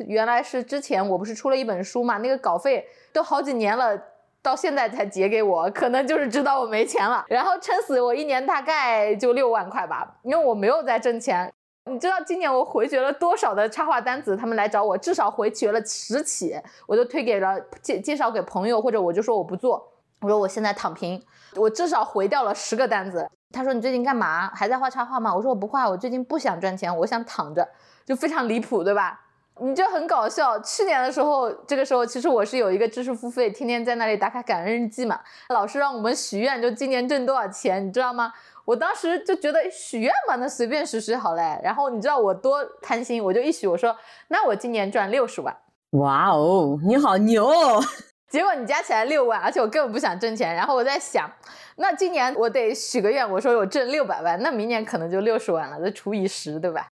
原来是之前我不是出了一本书嘛，那个稿费都好几年了，到现在才结给我，可能就是知道我没钱了，然后撑死我一年大概就六万块吧，因为我没有在挣钱。你知道今年我回绝了多少的插画单子？他们来找我，至少回绝了十起，我就推给了介介绍给朋友，或者我就说我不做，我说我现在躺平，我至少回掉了十个单子。他说你最近干嘛？还在画插画吗？我说我不画，我最近不想赚钱，我想躺着，就非常离谱，对吧？你就很搞笑。去年的时候，这个时候其实我是有一个知识付费，天天在那里打卡感恩日记嘛。老师让我们许愿，就今年挣多少钱，你知道吗？我当时就觉得许愿嘛，那随便许许好嘞。然后你知道我多贪心，我就一许，我说那我今年赚六十万。哇哦，你好牛哦！结果你加起来六万，而且我根本不想挣钱。然后我在想，那今年我得许个愿，我说我挣六百万，那明年可能就六十万了，再除以十，对吧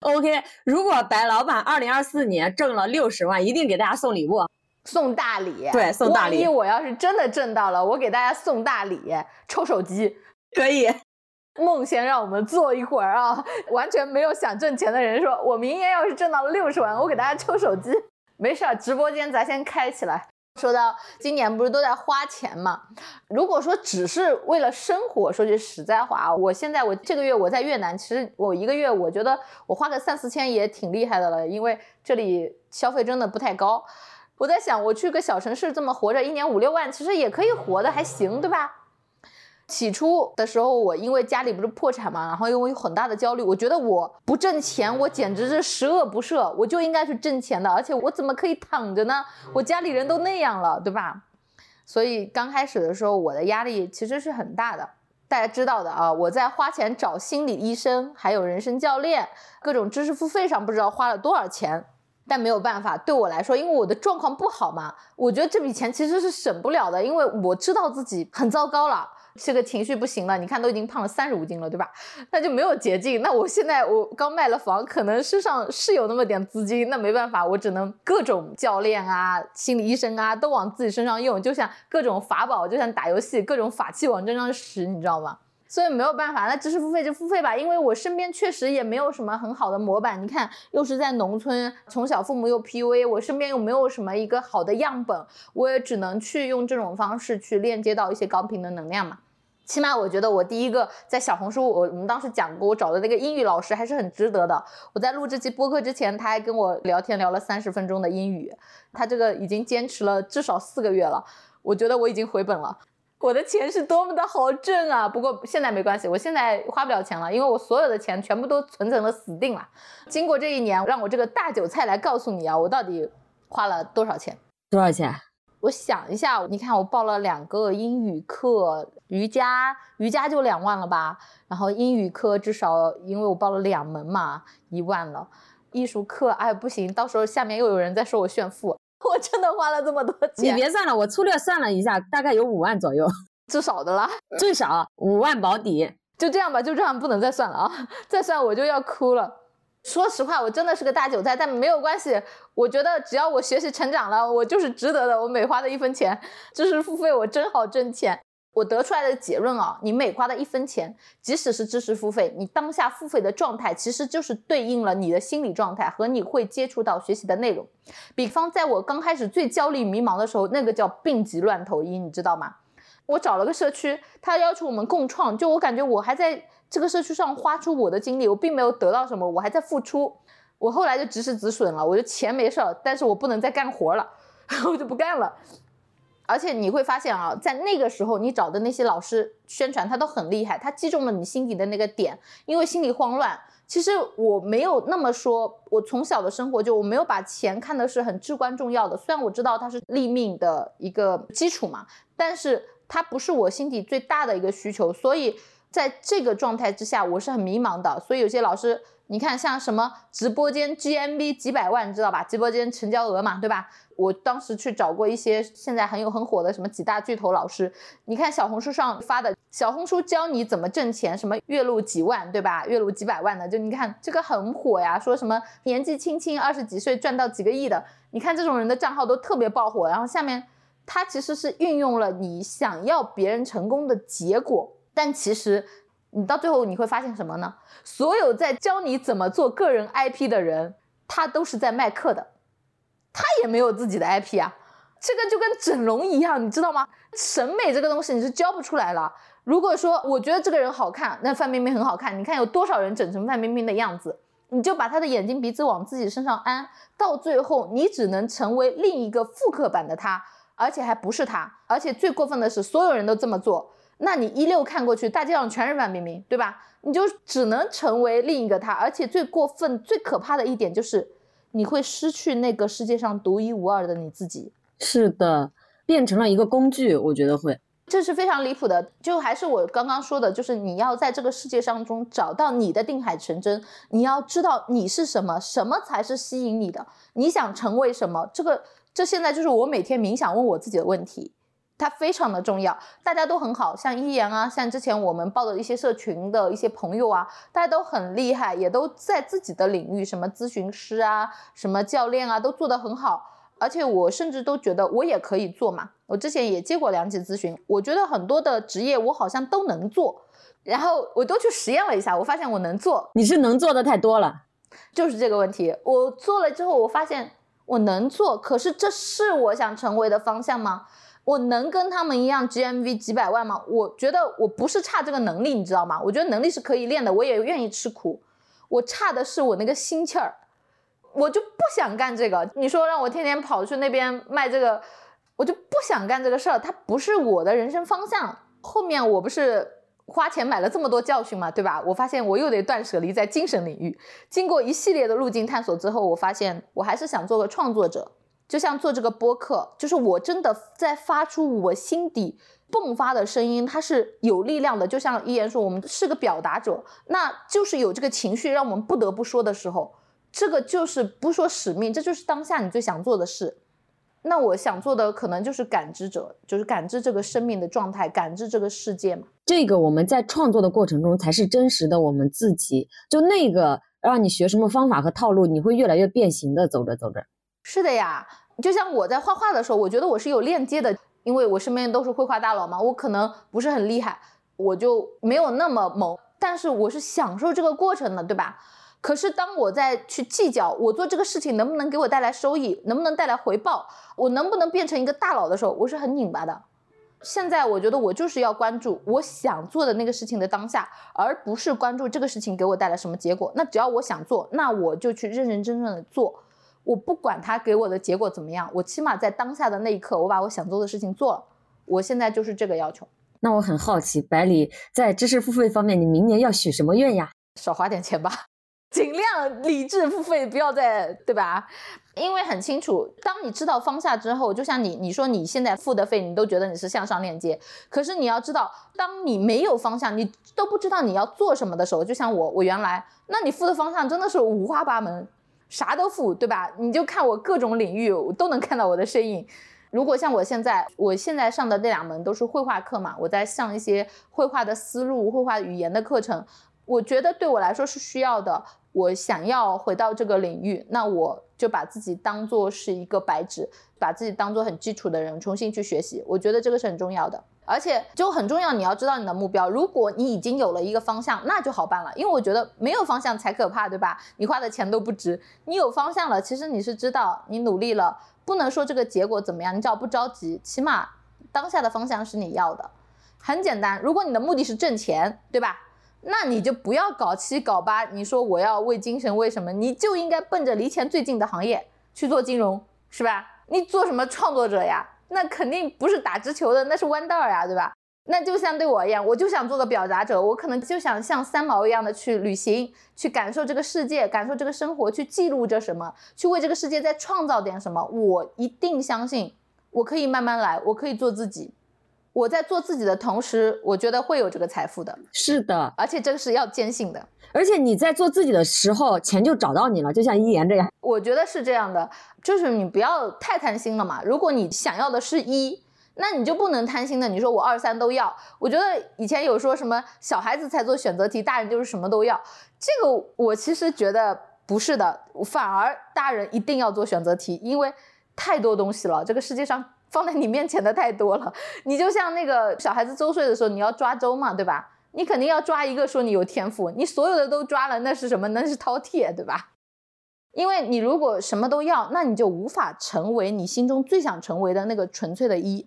？OK，如果白老板二零二四年挣了六十万，一定给大家送礼物，送大礼。对，送大礼。万一我要是真的挣到了，我给大家送大礼，抽手机，可以。梦先让我们坐一会儿啊！完全没有想挣钱的人说，我明年要是挣到了六十万，我给大家抽手机。没事儿，直播间咱先开起来。说到今年不是都在花钱嘛？如果说只是为了生活，说句实在话，我现在我这个月我在越南，其实我一个月我觉得我花个三四千也挺厉害的了，因为这里消费真的不太高。我在想，我去个小城市这么活着，一年五六万其实也可以活的还行，对吧？起初的时候，我因为家里不是破产嘛，然后因为有很大的焦虑，我觉得我不挣钱，我简直是十恶不赦，我就应该去挣钱的，而且我怎么可以躺着呢？我家里人都那样了，对吧？所以刚开始的时候，我的压力其实是很大的。大家知道的啊，我在花钱找心理医生，还有人生教练，各种知识付费上不知道花了多少钱。但没有办法，对我来说，因为我的状况不好嘛，我觉得这笔钱其实是省不了的，因为我知道自己很糟糕了，这个情绪不行了。你看，都已经胖了三十五斤了，对吧？那就没有捷径。那我现在我刚卖了房，可能身上是有那么点资金，那没办法，我只能各种教练啊、心理医生啊都往自己身上用，就像各种法宝，就像打游戏，各种法器往身上使，你知道吗？所以没有办法，那知识付费就付费吧，因为我身边确实也没有什么很好的模板。你看，又是在农村，从小父母又 PUA，我身边又没有什么一个好的样本，我也只能去用这种方式去链接到一些高频的能量嘛。起码我觉得我第一个在小红书，我我们当时讲过，我找的那个英语老师还是很值得的。我在录这期播客之前，他还跟我聊天聊了三十分钟的英语，他这个已经坚持了至少四个月了，我觉得我已经回本了。我的钱是多么的好挣啊！不过现在没关系，我现在花不了钱了，因为我所有的钱全部都存成了死定了。经过这一年，让我这个大韭菜来告诉你啊，我到底花了多少钱？多少钱？我想一下，你看我报了两个英语课，瑜伽瑜伽就两万了吧？然后英语课至少因为我报了两门嘛，一万了。艺术课，哎不行，到时候下面又有人在说我炫富。我真的花了这么多钱，你别算了，我粗略算了一下，大概有五万左右，至少的啦，最少五万保底。就这样吧，就这样，不能再算了啊！再算我就要哭了。说实话，我真的是个大韭菜，但没有关系。我觉得只要我学习成长了，我就是值得的。我每花的一分钱，知识付费，我真好挣钱。我得出来的结论啊，你每花的一分钱，即使是知识付费，你当下付费的状态，其实就是对应了你的心理状态和你会接触到学习的内容。比方，在我刚开始最焦虑迷茫的时候，那个叫病急乱投医，你知道吗？我找了个社区，他要求我们共创，就我感觉我还在这个社区上花出我的精力，我并没有得到什么，我还在付出。我后来就及时止损了，我就钱没事儿，但是我不能再干活了，我就不干了。而且你会发现啊，在那个时候你找的那些老师宣传，他都很厉害，他击中了你心底的那个点。因为心里慌乱，其实我没有那么说，我从小的生活就我没有把钱看的是很至关重要的。虽然我知道它是立命的一个基础嘛，但是它不是我心底最大的一个需求。所以在这个状态之下，我是很迷茫的。所以有些老师。你看，像什么直播间 GMV 几百万，你知道吧？直播间成交额嘛，对吧？我当时去找过一些现在很有很火的什么几大巨头老师，你看小红书上发的，小红书教你怎么挣钱，什么月入几万，对吧？月入几百万的，就你看这个很火呀，说什么年纪轻轻二十几岁赚到几个亿的，你看这种人的账号都特别爆火。然后下面他其实是运用了你想要别人成功的结果，但其实。你到最后你会发现什么呢？所有在教你怎么做个人 IP 的人，他都是在卖课的，他也没有自己的 IP 啊。这个就跟整容一样，你知道吗？审美这个东西你是教不出来了。如果说我觉得这个人好看，那范冰冰很好看，你看有多少人整成范冰冰的样子，你就把他的眼睛鼻子往自己身上安，到最后你只能成为另一个复刻版的他，而且还不是他。而且最过分的是，所有人都这么做。那你一六看过去，大街上全是范冰冰，对吧？你就只能成为另一个她，而且最过分、最可怕的一点就是，你会失去那个世界上独一无二的你自己。是的，变成了一个工具，我觉得会，这是非常离谱的。就还是我刚刚说的，就是你要在这个世界上中找到你的定海神针，你要知道你是什么，什么才是吸引你的，你想成为什么？这个，这现在就是我每天冥想问我自己的问题。它非常的重要，大家都很好，像一言啊，像之前我们报的一些社群的一些朋友啊，大家都很厉害，也都在自己的领域，什么咨询师啊，什么教练啊，都做得很好。而且我甚至都觉得我也可以做嘛，我之前也接过两起咨询，我觉得很多的职业我好像都能做，然后我都去实验了一下，我发现我能做。你是能做的太多了，就是这个问题。我做了之后，我发现我能做，可是这是我想成为的方向吗？我能跟他们一样 GMV 几百万吗？我觉得我不是差这个能力，你知道吗？我觉得能力是可以练的，我也愿意吃苦。我差的是我那个心气儿，我就不想干这个。你说让我天天跑去那边卖这个，我就不想干这个事儿，它不是我的人生方向。后面我不是花钱买了这么多教训嘛，对吧？我发现我又得断舍离在精神领域。经过一系列的路径探索之后，我发现我还是想做个创作者。就像做这个播客，就是我真的在发出我心底迸发的声音，它是有力量的。就像一言说，我们是个表达者，那就是有这个情绪让我们不得不说的时候，这个就是不说使命，这就是当下你最想做的事。那我想做的可能就是感知者，就是感知这个生命的状态，感知这个世界嘛。这个我们在创作的过程中才是真实的我们自己。就那个让你学什么方法和套路，你会越来越变形的，走着走着。是的呀，就像我在画画的时候，我觉得我是有链接的，因为我身边都是绘画大佬嘛，我可能不是很厉害，我就没有那么猛，但是我是享受这个过程的，对吧？可是当我在去计较我做这个事情能不能给我带来收益，能不能带来回报，我能不能变成一个大佬的时候，我是很拧巴的。现在我觉得我就是要关注我想做的那个事情的当下，而不是关注这个事情给我带来什么结果。那只要我想做，那我就去认认真真的做。我不管他给我的结果怎么样，我起码在当下的那一刻，我把我想做的事情做了。我现在就是这个要求。那我很好奇，百里在知识付费方面，你明年要许什么愿呀？少花点钱吧，尽量理智付费，不要再对吧？因为很清楚，当你知道方向之后，就像你你说你现在付的费，你都觉得你是向上链接。可是你要知道，当你没有方向，你都不知道你要做什么的时候，就像我，我原来，那你付的方向真的是五花八门。啥都付，对吧？你就看我各种领域我都能看到我的身影。如果像我现在，我现在上的那两门都是绘画课嘛，我在上一些绘画的思路、绘画语言的课程，我觉得对我来说是需要的。我想要回到这个领域，那我就把自己当做是一个白纸，把自己当做很基础的人，重新去学习。我觉得这个是很重要的。而且就很重要，你要知道你的目标。如果你已经有了一个方向，那就好办了。因为我觉得没有方向才可怕，对吧？你花的钱都不值。你有方向了，其实你是知道你努力了，不能说这个结果怎么样，你只要不着急，起码当下的方向是你要的。很简单，如果你的目的是挣钱，对吧？那你就不要搞七搞八。你说我要为精神，为什么？你就应该奔着离钱最近的行业去做金融，是吧？你做什么创作者呀？那肯定不是打直球的，那是弯道呀，对吧？那就像对我一样，我就想做个表达者，我可能就想像三毛一样的去旅行，去感受这个世界，感受这个生活，去记录着什么，去为这个世界再创造点什么。我一定相信，我可以慢慢来，我可以做自己。我在做自己的同时，我觉得会有这个财富的。是的，而且这个是要坚信的。而且你在做自己的时候，钱就找到你了，就像一言这样。我觉得是这样的，就是你不要太贪心了嘛。如果你想要的是一，那你就不能贪心的。你说我二三都要，我觉得以前有说什么小孩子才做选择题，大人就是什么都要。这个我其实觉得不是的，反而大人一定要做选择题，因为太多东西了，这个世界上放在你面前的太多了。你就像那个小孩子周岁的时候，你要抓周嘛，对吧？你肯定要抓一个说你有天赋，你所有的都抓了，那是什么？那是饕餮，对吧？因为你如果什么都要，那你就无法成为你心中最想成为的那个纯粹的一。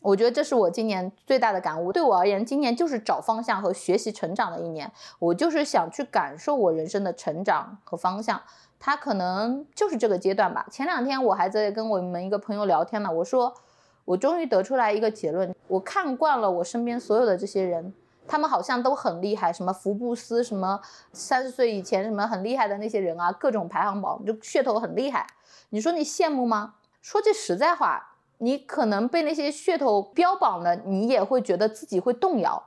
我觉得这是我今年最大的感悟。对我而言，今年就是找方向和学习成长的一年。我就是想去感受我人生的成长和方向，他可能就是这个阶段吧。前两天我还在跟我们一个朋友聊天呢，我说我终于得出来一个结论，我看惯了我身边所有的这些人。他们好像都很厉害，什么福布斯，什么三十岁以前什么很厉害的那些人啊，各种排行榜就噱头很厉害。你说你羡慕吗？说句实在话，你可能被那些噱头标榜的，你也会觉得自己会动摇。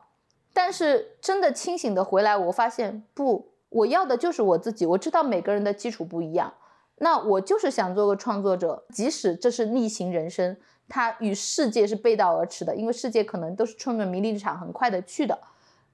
但是真的清醒的回来，我发现不，我要的就是我自己。我知道每个人的基础不一样，那我就是想做个创作者，即使这是逆行人生。它与世界是背道而驰的，因为世界可能都是冲着名利场很快的去的，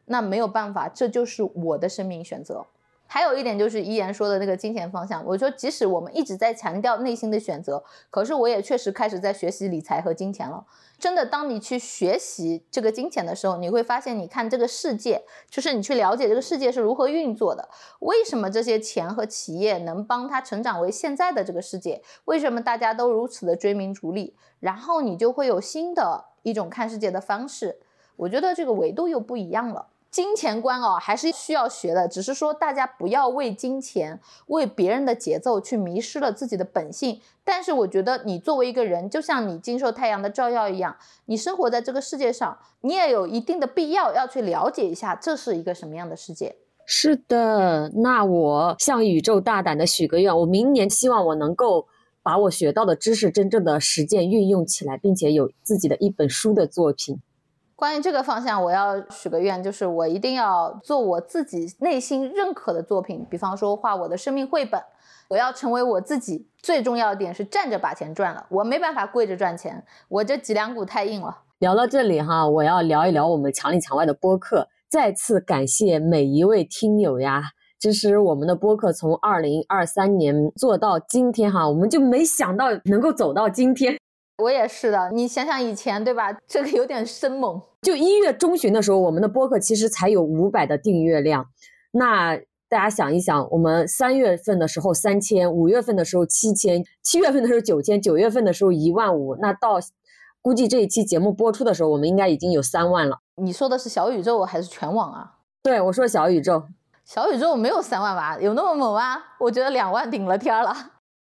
那没有办法，这就是我的生命选择。还有一点就是依言说的那个金钱方向，我说即使我们一直在强调内心的选择，可是我也确实开始在学习理财和金钱了。真的，当你去学习这个金钱的时候，你会发现，你看这个世界，就是你去了解这个世界是如何运作的，为什么这些钱和企业能帮他成长为现在的这个世界，为什么大家都如此的追名逐利，然后你就会有新的一种看世界的方式。我觉得这个维度又不一样了。金钱观哦，还是需要学的，只是说大家不要为金钱、为别人的节奏去迷失了自己的本性。但是我觉得，你作为一个人，就像你经受太阳的照耀一样，你生活在这个世界上，你也有一定的必要要去了解一下这是一个什么样的世界。是的，那我向宇宙大胆的许个愿，我明年希望我能够把我学到的知识真正的实践运用起来，并且有自己的一本书的作品。关于这个方向，我要许个愿，就是我一定要做我自己内心认可的作品。比方说画我的生命绘本，我要成为我自己。最重要的点是站着把钱赚了，我没办法跪着赚钱，我这脊梁骨太硬了。聊到这里哈，我要聊一聊我们墙里墙外的播客。再次感谢每一位听友呀，其实我们的播客从二零二三年做到今天哈，我们就没想到能够走到今天。我也是的，你想想以前对吧？这个有点生猛。就一月中旬的时候，我们的播客其实才有五百的订阅量。那大家想一想，我们三月份的时候三千，五月份的时候七千，七月份的时候九千，九月份的时候一万五。那到估计这一期节目播出的时候，我们应该已经有三万了。你说的是小宇宙还是全网啊？对，我说小宇宙。小宇宙没有三万吧？有那么猛吗？我觉得两万顶了天了。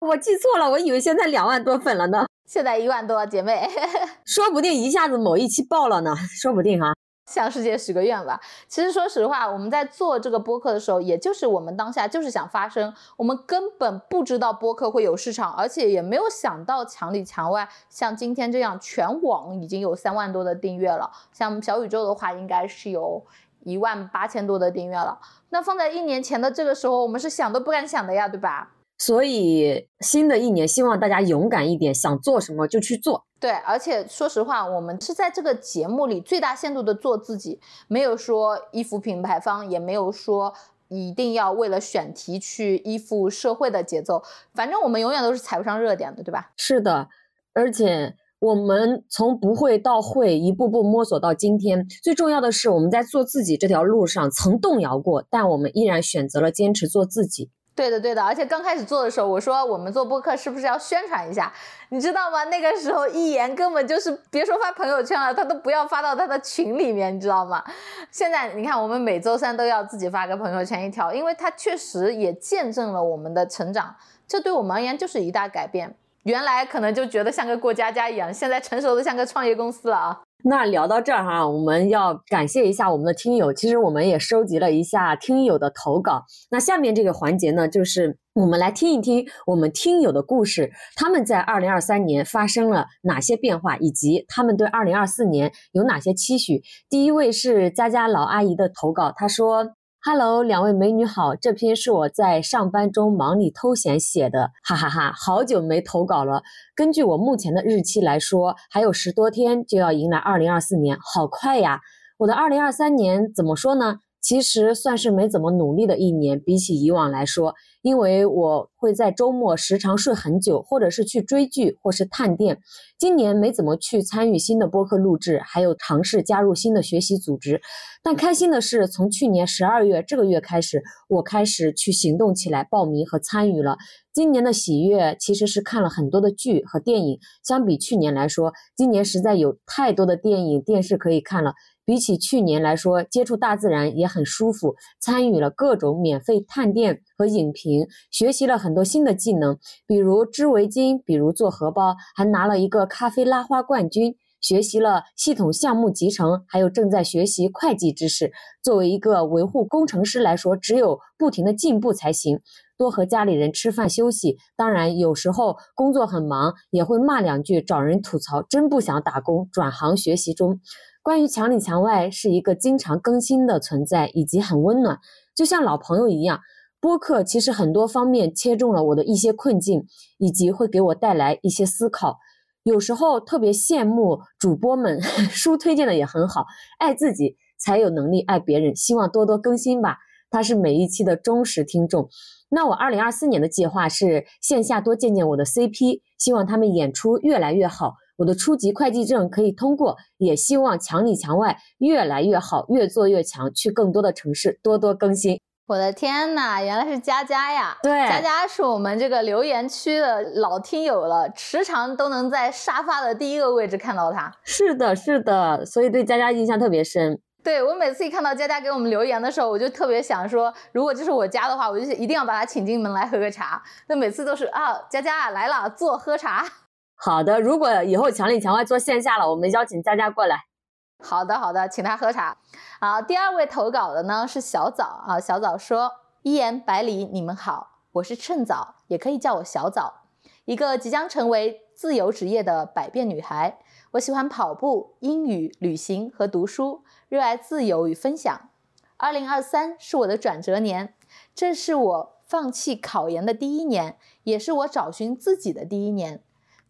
我记错了，我以为现在两万多粉了呢。现在一万多，姐妹，说不定一下子某一期爆了呢，说不定啊。向世界许个愿吧。其实说实话，我们在做这个播客的时候，也就是我们当下就是想发声，我们根本不知道播客会有市场，而且也没有想到墙里墙外，像今天这样全网已经有三万多的订阅了。像小宇宙的话，应该是有一万八千多的订阅了。那放在一年前的这个时候，我们是想都不敢想的呀，对吧？所以新的一年，希望大家勇敢一点，想做什么就去做。对，而且说实话，我们是在这个节目里最大限度的做自己，没有说依附品牌方，也没有说一定要为了选题去依附社会的节奏。反正我们永远都是踩不上热点的，对吧？是的，而且我们从不会到会，一步步摸索到今天。最重要的是，我们在做自己这条路上曾动摇过，但我们依然选择了坚持做自己。对的，对的，而且刚开始做的时候，我说我们做播客是不是要宣传一下？你知道吗？那个时候一言根本就是别说发朋友圈了，他都不要发到他的群里面，你知道吗？现在你看，我们每周三都要自己发个朋友圈一条，因为他确实也见证了我们的成长，这对我们而言就是一大改变。原来可能就觉得像个过家家一样，现在成熟的像个创业公司了啊。那聊到这儿哈，我们要感谢一下我们的听友。其实我们也收集了一下听友的投稿。那下面这个环节呢，就是我们来听一听我们听友的故事，他们在二零二三年发生了哪些变化，以及他们对二零二四年有哪些期许。第一位是佳佳老阿姨的投稿，她说。Hello，两位美女好，这篇是我在上班中忙里偷闲写的，哈哈哈，好久没投稿了。根据我目前的日期来说，还有十多天就要迎来二零二四年，好快呀！我的二零二三年怎么说呢？其实算是没怎么努力的一年，比起以往来说，因为我会在周末时常睡很久，或者是去追剧，或是探店。今年没怎么去参与新的播客录制，还有尝试加入新的学习组织。但开心的是，从去年十二月这个月开始，我开始去行动起来，报名和参与了。今年的喜悦其实是看了很多的剧和电影，相比去年来说，今年实在有太多的电影、电视可以看了。比起去年来说，接触大自然也很舒服，参与了各种免费探店和影评，学习了很多新的技能，比如织围巾，比如做荷包，还拿了一个咖啡拉花冠军。学习了系统项目集成，还有正在学习会计知识。作为一个维护工程师来说，只有不停的进步才行。多和家里人吃饭休息，当然有时候工作很忙，也会骂两句，找人吐槽。真不想打工，转行学习中。关于墙里墙外是一个经常更新的存在，以及很温暖，就像老朋友一样。播客其实很多方面切中了我的一些困境，以及会给我带来一些思考。有时候特别羡慕主播们，书推荐的也很好。爱自己才有能力爱别人，希望多多更新吧。他是每一期的忠实听众。那我二零二四年的计划是线下多见见我的 CP，希望他们演出越来越好。我的初级会计证可以通过，也希望墙里墙外越来越好，越做越强，去更多的城市，多多更新。我的天呐，原来是佳佳呀！对，佳佳是我们这个留言区的老听友了，时常都能在沙发的第一个位置看到他。是的，是的，所以对佳佳印象特别深。对我每次一看到佳佳给我们留言的时候，我就特别想说，如果这是我家的话，我就一定要把他请进门来喝个茶。那每次都是啊，佳佳来了，坐喝茶。好的，如果以后墙里墙外做线下了，我们邀请佳佳过来。好的，好的，请他喝茶。好，第二位投稿的呢是小枣啊，小枣说：一言百里，你们好，我是趁早，也可以叫我小枣，一个即将成为自由职业的百变女孩。我喜欢跑步、英语、旅行和读书，热爱自由与分享。二零二三是我的转折年，这是我放弃考研的第一年，也是我找寻自己的第一年。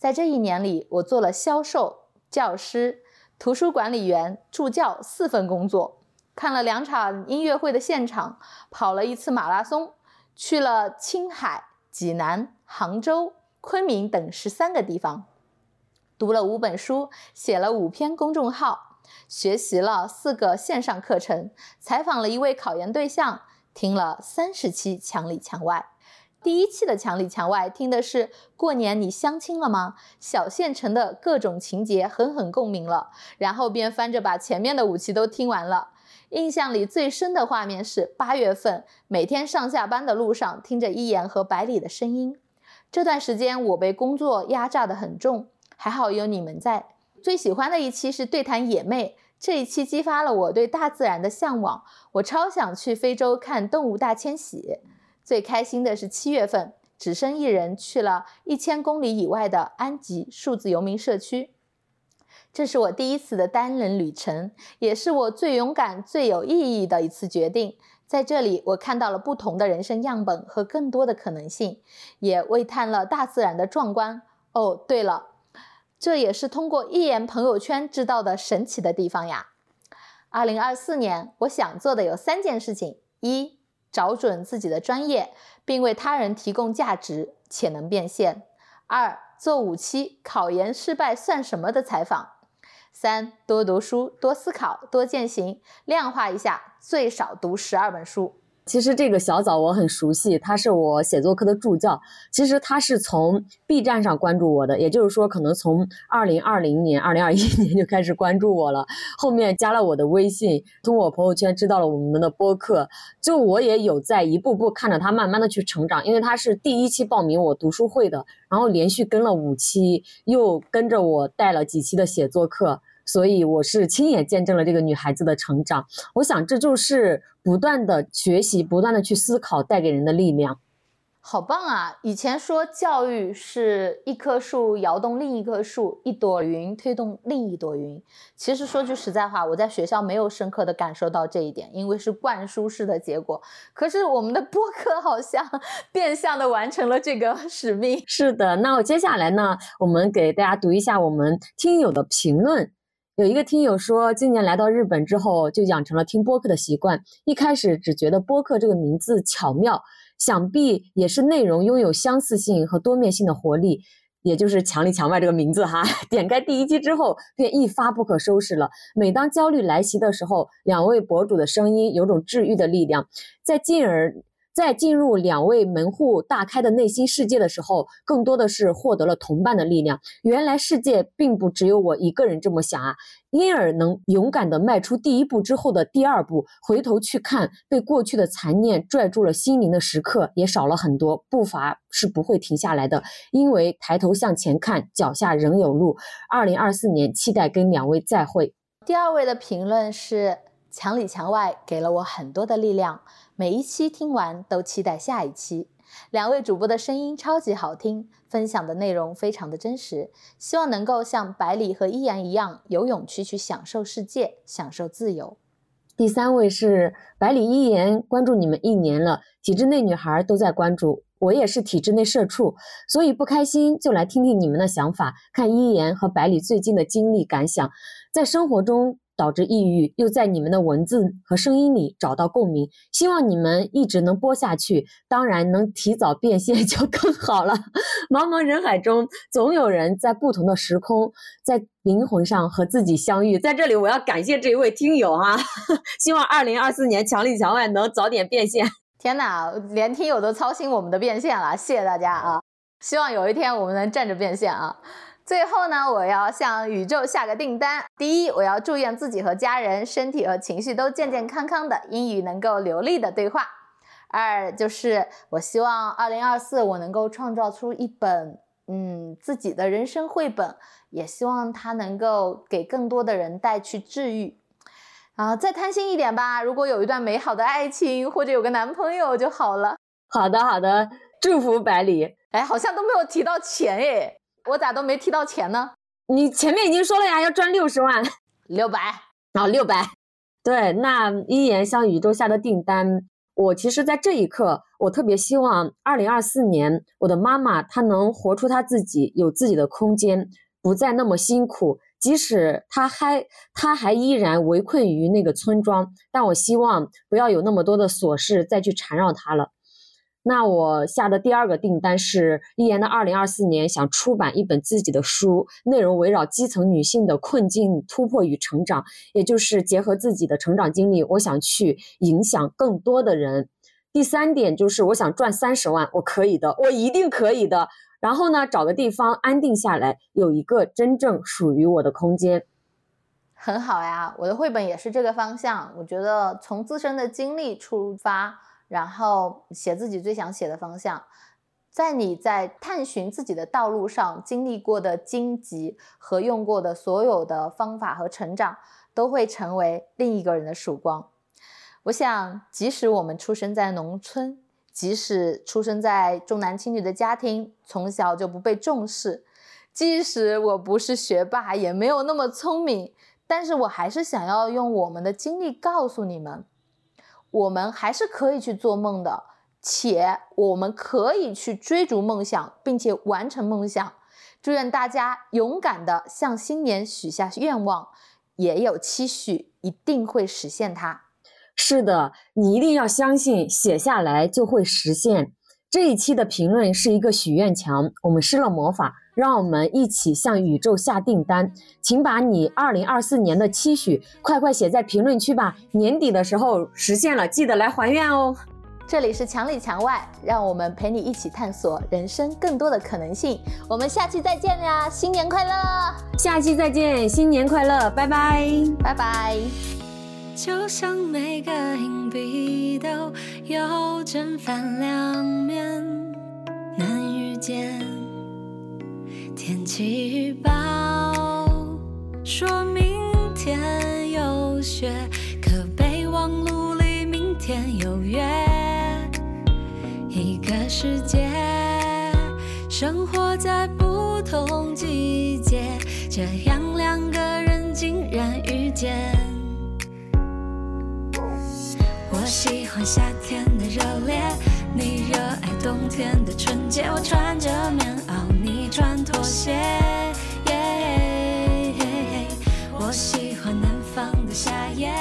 在这一年里，我做了销售、教师、图书管理员、助教四份工作，看了两场音乐会的现场，跑了一次马拉松，去了青海、济南、杭州、昆明等十三个地方。读了五本书，写了五篇公众号，学习了四个线上课程，采访了一位考研对象，听了三十期墙里墙外。第一期的墙里墙外听的是过年你相亲了吗？小县城的各种情节狠狠共鸣了，然后便翻着把前面的五期都听完了。印象里最深的画面是八月份每天上下班的路上，听着一言和百里的声音。这段时间我被工作压榨得很重。还好有你们在。最喜欢的一期是对谈野妹，这一期激发了我对大自然的向往。我超想去非洲看动物大迁徙。最开心的是七月份，只身一人去了一千公里以外的安吉数字游民社区。这是我第一次的单人旅程，也是我最勇敢、最有意义的一次决定。在这里，我看到了不同的人生样本和更多的可能性，也微叹了大自然的壮观。哦，对了。这也是通过一言朋友圈知道的神奇的地方呀。二零二四年，我想做的有三件事情：一、找准自己的专业，并为他人提供价值且能变现；二、做五期考研失败算什么的采访；三、多读书、多思考、多践行，量化一下，最少读十二本书。其实这个小枣我很熟悉，他是我写作课的助教。其实他是从 B 站上关注我的，也就是说，可能从二零二零年、二零二一年 就开始关注我了。后面加了我的微信，通过我朋友圈知道了我们的播客。就我也有在一步步看着他慢慢的去成长，因为他是第一期报名我读书会的，然后连续跟了五期，又跟着我带了几期的写作课。所以我是亲眼见证了这个女孩子的成长，我想这就是不断的学习、不断的去思考带给人的力量。好棒啊！以前说教育是一棵树摇动另一棵树，一朵云推动另一朵云。其实说句实在话，我在学校没有深刻的感受到这一点，因为是灌输式的结果。可是我们的播客好像 变相的完成了这个使命。是的，那我接下来呢，我们给大家读一下我们听友的评论。有一个听友说，今年来到日本之后，就养成了听播客的习惯。一开始只觉得播客这个名字巧妙，想必也是内容拥有相似性和多面性的活力，也就是墙里墙外这个名字哈。点开第一期之后，便一发不可收拾了。每当焦虑来袭的时候，两位博主的声音有种治愈的力量，在进而。在进入两位门户大开的内心世界的时候，更多的是获得了同伴的力量。原来世界并不只有我一个人这么想啊！因而能勇敢地迈出第一步之后的第二步，回头去看被过去的残念拽住了心灵的时刻也少了很多。步伐是不会停下来的，因为抬头向前看，脚下仍有路。二零二四年，期待跟两位再会。第二位的评论是：墙里墙外给了我很多的力量。每一期听完都期待下一期。两位主播的声音超级好听，分享的内容非常的真实，希望能够像百里和一言一样，有勇气去享受世界，享受自由。第三位是百里一言，关注你们一年了，体制内女孩都在关注，我也是体制内社畜，所以不开心就来听听你们的想法，看一言和百里最近的经历感想，在生活中。导致抑郁，又在你们的文字和声音里找到共鸣。希望你们一直能播下去，当然能提早变现就更好了。茫茫人海中，总有人在不同的时空，在灵魂上和自己相遇。在这里，我要感谢这一位听友啊！希望二零二四年墙里墙外能早点变现。天哪，连听友都操心我们的变现了，谢谢大家啊！希望有一天我们能站着变现啊！最后呢，我要向宇宙下个订单。第一，我要祝愿自己和家人身体和情绪都健健康康的，英语能够流利的对话。二就是我希望二零二四我能够创造出一本嗯自己的人生绘本，也希望它能够给更多的人带去治愈。啊，再贪心一点吧，如果有一段美好的爱情或者有个男朋友就好了。好的，好的，祝福百里。哎，好像都没有提到钱耶，我咋都没提到钱呢？你前面已经说了呀，要赚六十万，六百啊，六百。对，那一言向宇宙下的订单，我其实，在这一刻，我特别希望二零二四年，我的妈妈她能活出她自己，有自己的空间，不再那么辛苦。即使她还，她还依然围困于那个村庄，但我希望不要有那么多的琐事再去缠绕她了。那我下的第二个订单是一言的二零二四年想出版一本自己的书，内容围绕基层女性的困境突破与成长，也就是结合自己的成长经历，我想去影响更多的人。第三点就是我想赚三十万，我可以的，我一定可以的。然后呢，找个地方安定下来，有一个真正属于我的空间，很好呀。我的绘本也是这个方向，我觉得从自身的经历出发。然后写自己最想写的方向，在你在探寻自己的道路上经历过的荆棘和用过的所有的方法和成长，都会成为另一个人的曙光。我想，即使我们出生在农村，即使出生在重男轻女的家庭，从小就不被重视，即使我不是学霸，也没有那么聪明，但是我还是想要用我们的经历告诉你们。我们还是可以去做梦的，且我们可以去追逐梦想，并且完成梦想。祝愿大家勇敢的向新年许下愿望，也有期许，一定会实现它。是的，你一定要相信，写下来就会实现。这一期的评论是一个许愿墙，我们施了魔法。让我们一起向宇宙下订单，请把你二零二四年的期许快快写在评论区吧！年底的时候实现了，记得来还愿哦。这里是墙里墙外，让我们陪你一起探索人生更多的可能性。我们下期再见呀！新年快乐！下期再见，新年快乐！拜拜，拜拜。就像每个硬币都有正反两面，难遇见。天气预报说明天有雪，可备忘录里明天有约。一个世界，生活在不同季节，这样两个人竟然遇见。我喜欢夏天的热烈，你热爱冬天的纯洁。我穿着棉袄。穿拖鞋，我喜欢南方的夏夜，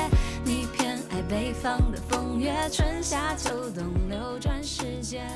你偏爱北方的风月，春夏秋冬流转时间。